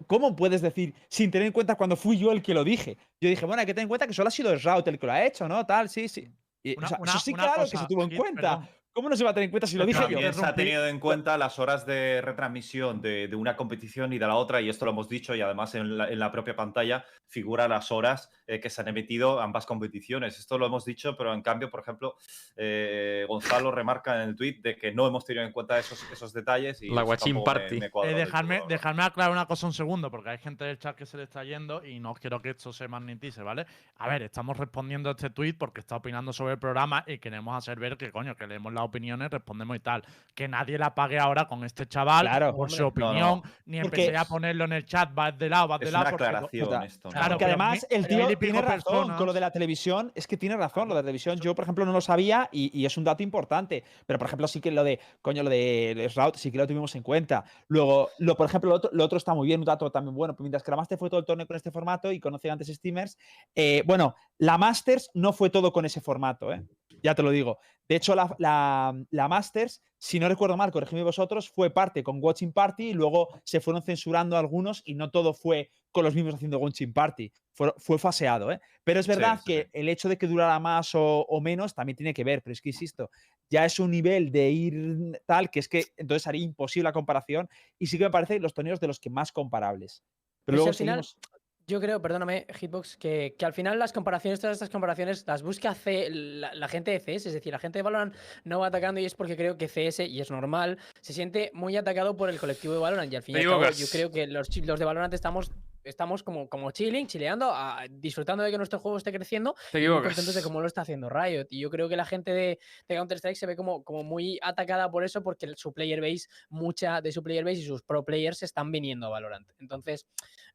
¿cómo puedes decir sin tener en cuenta cuando fui yo el que lo dije? Yo dije, bueno, hay que tener en cuenta que solo ha sido Shroud el que lo ha hecho, ¿no? Tal, sí, sí. Y, o Una- sea, una- eso sí, claro que se tuvo en cuenta. perdón. ¿Cómo no se va a tener en cuenta si lo dije yo? También se ha tenido en cuenta las horas de retransmisión de, de una competición y de la otra, y esto lo hemos dicho, y además en la, en la propia pantalla figura las horas eh, que se han emitido ambas competiciones. Esto lo hemos dicho, pero en cambio, por ejemplo, eh, Gonzalo remarca en el tweet de que no hemos tenido en cuenta esos, esos detalles. Y La me- party. me Eh, dejarme, dejarme aclarar una cosa un segundo, porque hay gente del chat que se le está yendo y no quiero que esto se magnetice, ¿vale? A ver, estamos respondiendo a este tweet porque está opinando sobre el programa y queremos hacer ver que, coño, que leemos las opiniones, respondemos y tal. Que nadie la pague ahora con este chaval Claro, por su hombre. Opinión, no. ni Porque- empecé a ponerlo en el chat, vas de lado, vas de Es lado. una porque- aclaración Puta. esto. ¿no? Claro, Porque pero además el tío tiene razón con lo de la televisión. Es que tiene razón lo de la televisión. Yo, por ejemplo, no lo sabía y, y es un dato importante. Pero, por ejemplo, sí que lo de, coño, lo de Shroud sí que lo tuvimos en cuenta. Luego, lo, por ejemplo, lo otro, lo otro está muy bien, un dato también bueno. pues Mientras que la Master fue todo el torneo con este formato y conocí antes streamers, eh, bueno, la Masters no fue todo con ese formato, ¿eh? Ya te lo digo. De hecho, la, la- la Masters, si no recuerdo mal, corregidme vosotros, fue parte con Watching Party y luego se fueron censurando algunos y no todo fue con los mismos haciendo Watching Party. Fue, fue faseado, ¿eh? Pero es verdad sí, que sí. el hecho de que durara más o, o menos también tiene que ver, pero es que insisto, ya es un nivel de ir tal que es que entonces haría imposible la comparación y sí que me parece los torneos de los que más comparables. Pero si luego al final- seguimos- Yo creo, perdóname, Hitbox, que, que al final las comparaciones, todas estas comparaciones, las busca C- la, la gente de CS. Es decir, la gente de Valorant no va atacando y es porque creo que CS, y es normal, se siente muy atacado por el colectivo de Valorant. Y al fin y Te al cabo, yo creo que los, los de Valorant estamos, estamos como, como chilling, chileando, a- disfrutando de que nuestro juego esté creciendo Te y muy equivocas. contentos de cómo lo está haciendo Riot. Y yo creo que la gente de, de Counter-Strike se ve como, como muy atacada por eso, porque su player base, mucha de su player base y sus pro players se están viniendo a Valorant. Entonces,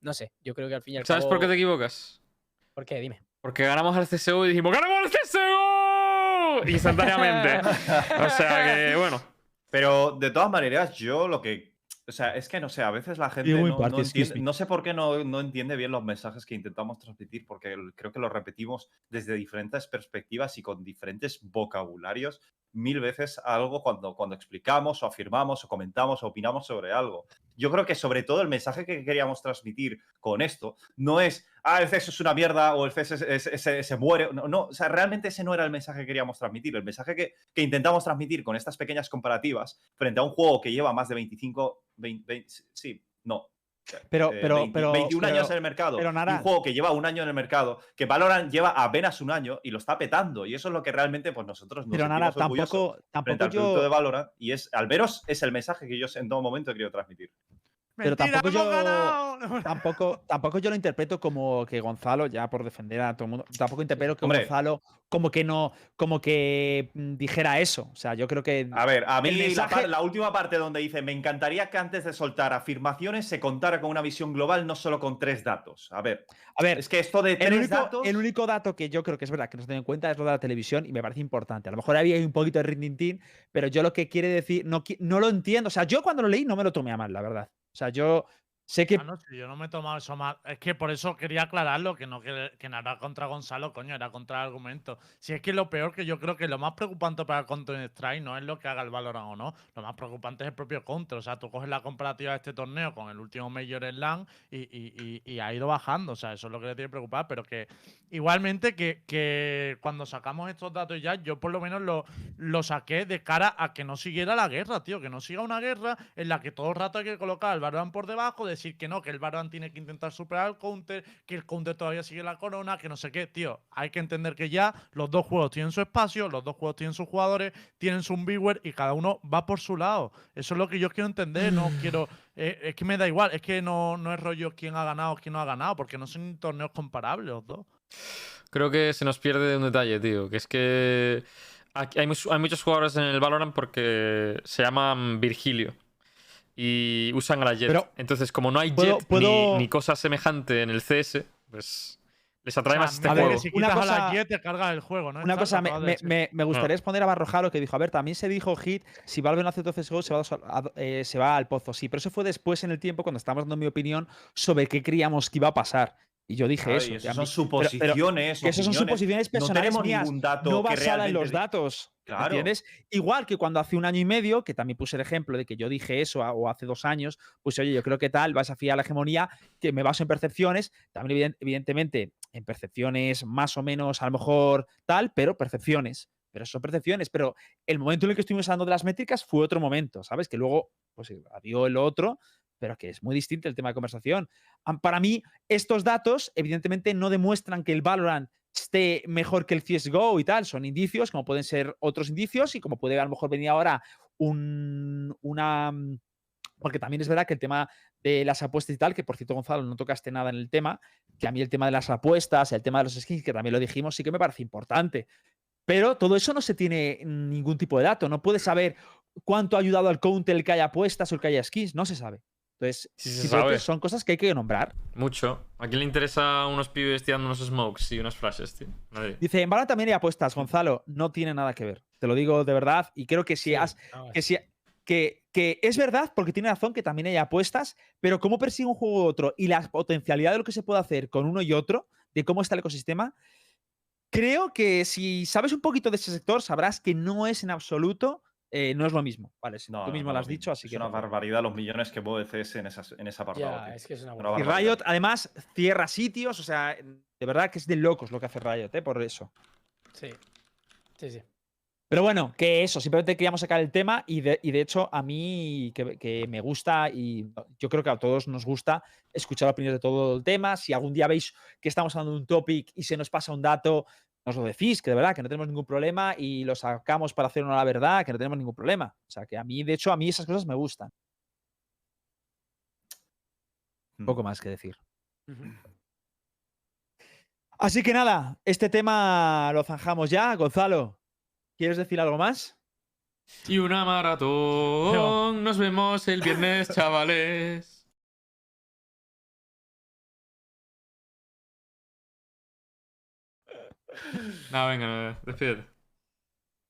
no sé, yo creo que al fin y al ¿Sabes cabo. por qué te equivocas? ¿Por qué? Dime. Porque ganamos al CSGO y dijimos ¡Ganamos al CSGO! Instantáneamente. o sea que, bueno. Pero de todas maneras, yo lo que. O sea, es que no sé, a veces la gente no, entiende. sé por qué no, no entiende bien los mensajes que intentamos transmitir, porque creo que los repetimos desde diferentes perspectivas y con diferentes vocabularios mil veces algo cuando, cuando explicamos o afirmamos o comentamos o opinamos sobre algo. Yo creo que sobre todo el mensaje que queríamos transmitir con esto no es, ah, el CS es una mierda o el CS es- es- es- se muere. No, no, o sea, realmente ese no era el mensaje que queríamos transmitir. El mensaje que, que intentamos transmitir con estas pequeñas comparativas frente a un juego que lleva más de 25, 20, 20, sí, no. Pero, eh, pero, 20 pero. 21 pero- años en el mercado. pero un juego que lleva un año en el mercado, que Valorant lleva apenas un año y lo está petando. Y eso es lo que realmente pues nosotros nos Pero orgullosos tampoco, tampoco producto de yo. Valorant. Y es, al veros, es el mensaje que yo en todo momento he querido transmitir. Pero ¡Mentira, tampoco yo-! Tampoco, tampoco yo lo interpreto como que Gonzalo, ya por defender a todo el mundo, tampoco interpreto que Hombre. Gonzalo como que no, como que mm, dijera eso. O sea, yo creo que. A ver, a mí El la mensaje- la, última parte donde dice, me encantaría que antes de soltar afirmaciones se contara con una visión global, no solo con tres datos. A ver, A ver, es que esto de el tres único, datos... el único dato que yo creo que es verdad que nos tengo en cuenta es lo de la televisión y me parece importante. A lo mejor había un poquito de rintintín, pero yo lo que quiere decir, no, no lo entiendo. O sea, yo cuando lo leí no me lo tomé a mal, la verdad. O sea, yo sé que. Ah, no, si yo no me he tomado eso mal. Es que por eso quería aclararlo, que no que, que contra Gonzalo, coño, era contra el argumento. Si es que lo peor que yo creo que lo más preocupante para Counter Strike no es lo que haga el Valorant o no. Lo más preocupante es el propio Counter. O sea, tú coges la comparativa de este torneo con el último Major LAN y, y- ha ido bajando. O sea, eso es lo que le tiene que preocupar. Pero que igualmente que, cuando sacamos estos datos ya, yo por lo menos lo, saqué de cara a que no siguiera la guerra, tío. Que no siga una guerra en la que todo el rato hay que colocar al Valorant por debajo, decir que no, que el Valorant tiene que intentar superar al Counter, que el Counter todavía sigue la corona, que no sé qué, tío. Hay que entender que ya los dos juegos tienen su espacio, los dos juegos tienen sus jugadores, tienen su viewer y cada uno va por su lado. Eso es lo que yo quiero entender, no quiero... eh, es que me da igual, es que no, no es rollo quién ha ganado, quién no ha ganado, porque no son torneos comparables los dos. Creo que se nos pierde un detalle, tío. Que es que hay, hay muchos jugadores en el Valorant porque se llaman Virgilio. Y usan a la Jet. Pero, Entonces, como no hay ¿puedo- Jet ni- puedo- Ni, cosa semejante en el CS, pues les atrae O sea, más este me a ver, juego. si una quitas a la cosa- Jet te cargas el juego, ¿no? Una cosa, lo me, me- me- me gustaría responder a Barrojalo que dijo, a ver, también se dijo Hit, si Valve no hace 12 CSGO se va, a- eh, se va al pozo. Sí, pero eso fue después en el tiempo cuando estábamos dando mi opinión sobre qué creíamos que iba a pasar. Y yo dije Ay, eso. a son mí- suposiciones. eso son suposiciones No personales tenemos mías, ningún dato no que basada en los datos. Claro. ¿Entiendes? Igual que cuando hace un año y medio, que también puse el ejemplo de que yo dije eso, a- o hace dos años, pues oye, yo creo que tal, vas a fiar la hegemonía, que me baso en percepciones, también eviden- evidentemente en percepciones más o menos a lo mejor tal, pero percepciones. Pero son percepciones, pero el momento en el que estuvimos hablando de las métricas fue otro momento, ¿sabes? Que luego, pues dio el otro, pero que es muy distinto el tema de conversación. Para mí, estos datos, evidentemente, no demuestran que el Valorant esté mejor que el CSGO y tal. Son indicios, como pueden ser otros indicios, y como puede a lo mejor venir ahora un, una. mm, Porque también es verdad que el tema de las apuestas y tal, que por cierto, Gonzalo, no tocaste nada en el tema, que a mí el tema de las apuestas, el tema de los skins, que también lo dijimos, sí que me parece importante. Pero todo eso no se tiene ningún tipo de dato. No puedes saber cuánto ha ayudado al counter el que haya apuestas o el que haya skins. No se sabe. Entonces, Sí se sabe. son cosas que hay que nombrar. Mucho. ¿A quién le interesa unos pibes tirando unos smokes y unos flashes, tío? Nadie. Dice, en Valorant también hay apuestas, Gonzalo. No tiene nada que ver. Te lo digo de verdad. Y creo que si Sí, has. no, Que, si- que, que es verdad, porque tiene razón que también hay apuestas, pero cómo persigue un juego u otro y la potencialidad de lo que se puede hacer con uno y otro, de cómo está el ecosistema, creo que si sabes un poquito de ese sector, sabrás que no es en absoluto, eh, no es lo mismo. Vale, si No, tú mismo no, lo has dicho, así es que. una no. barbaridad los millones que mueve CS en, esas, en ese apartado. Es que es una Una Y. Riot, además, cierra sitios, o sea, de verdad que es de locos lo que hace Riot, ¿eh? por eso. Sí. Sí, sí. Pero bueno, que eso, simplemente queríamos sacar el tema y de, y de hecho a mí que, que me gusta y yo creo que a todos nos gusta escuchar opiniones de todo el tema. Si algún día veis que estamos hablando de un topic y se nos pasa un dato, nos lo decís, que de verdad que no tenemos ningún problema y lo sacamos para hacer una la verdad, que no tenemos ningún problema. O sea, que a mí, de hecho, a mí esas cosas me gustan. Mm. Poco más que decir. Así que nada, este tema lo zanjamos ya. Gonzalo, ¿quieres decir algo más? Y una maratón. Nos vemos el viernes, chavales. Nada, venga, despídete.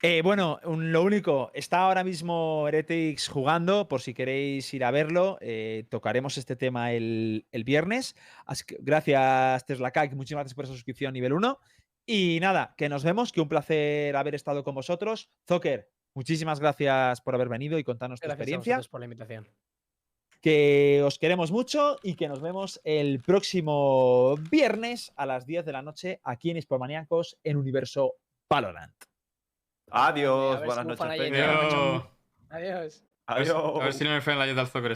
Eh, bueno, un- lo único, está ahora mismo Heretics jugando, por si queréis ir a verlo. eh, tocaremos este tema el, el viernes. Así que gracias, Tesla muchísimas gracias por esa suscripción nivel 1. Y nada, que nos vemos, que un placer haber estado con vosotros. Zocker, muchísimas gracias por haber venido y contarnos tu Gracias experiencia. vosotros por la invitación. Que os queremos mucho y que nos vemos el próximo viernes a las 10 de la noche aquí en Hispomaniacos en Universo Valorant. Adiós, buenas noches, Adiós. Adiós. A ver si- Adiós. a ver si no me fue en la Jet al Zucker este.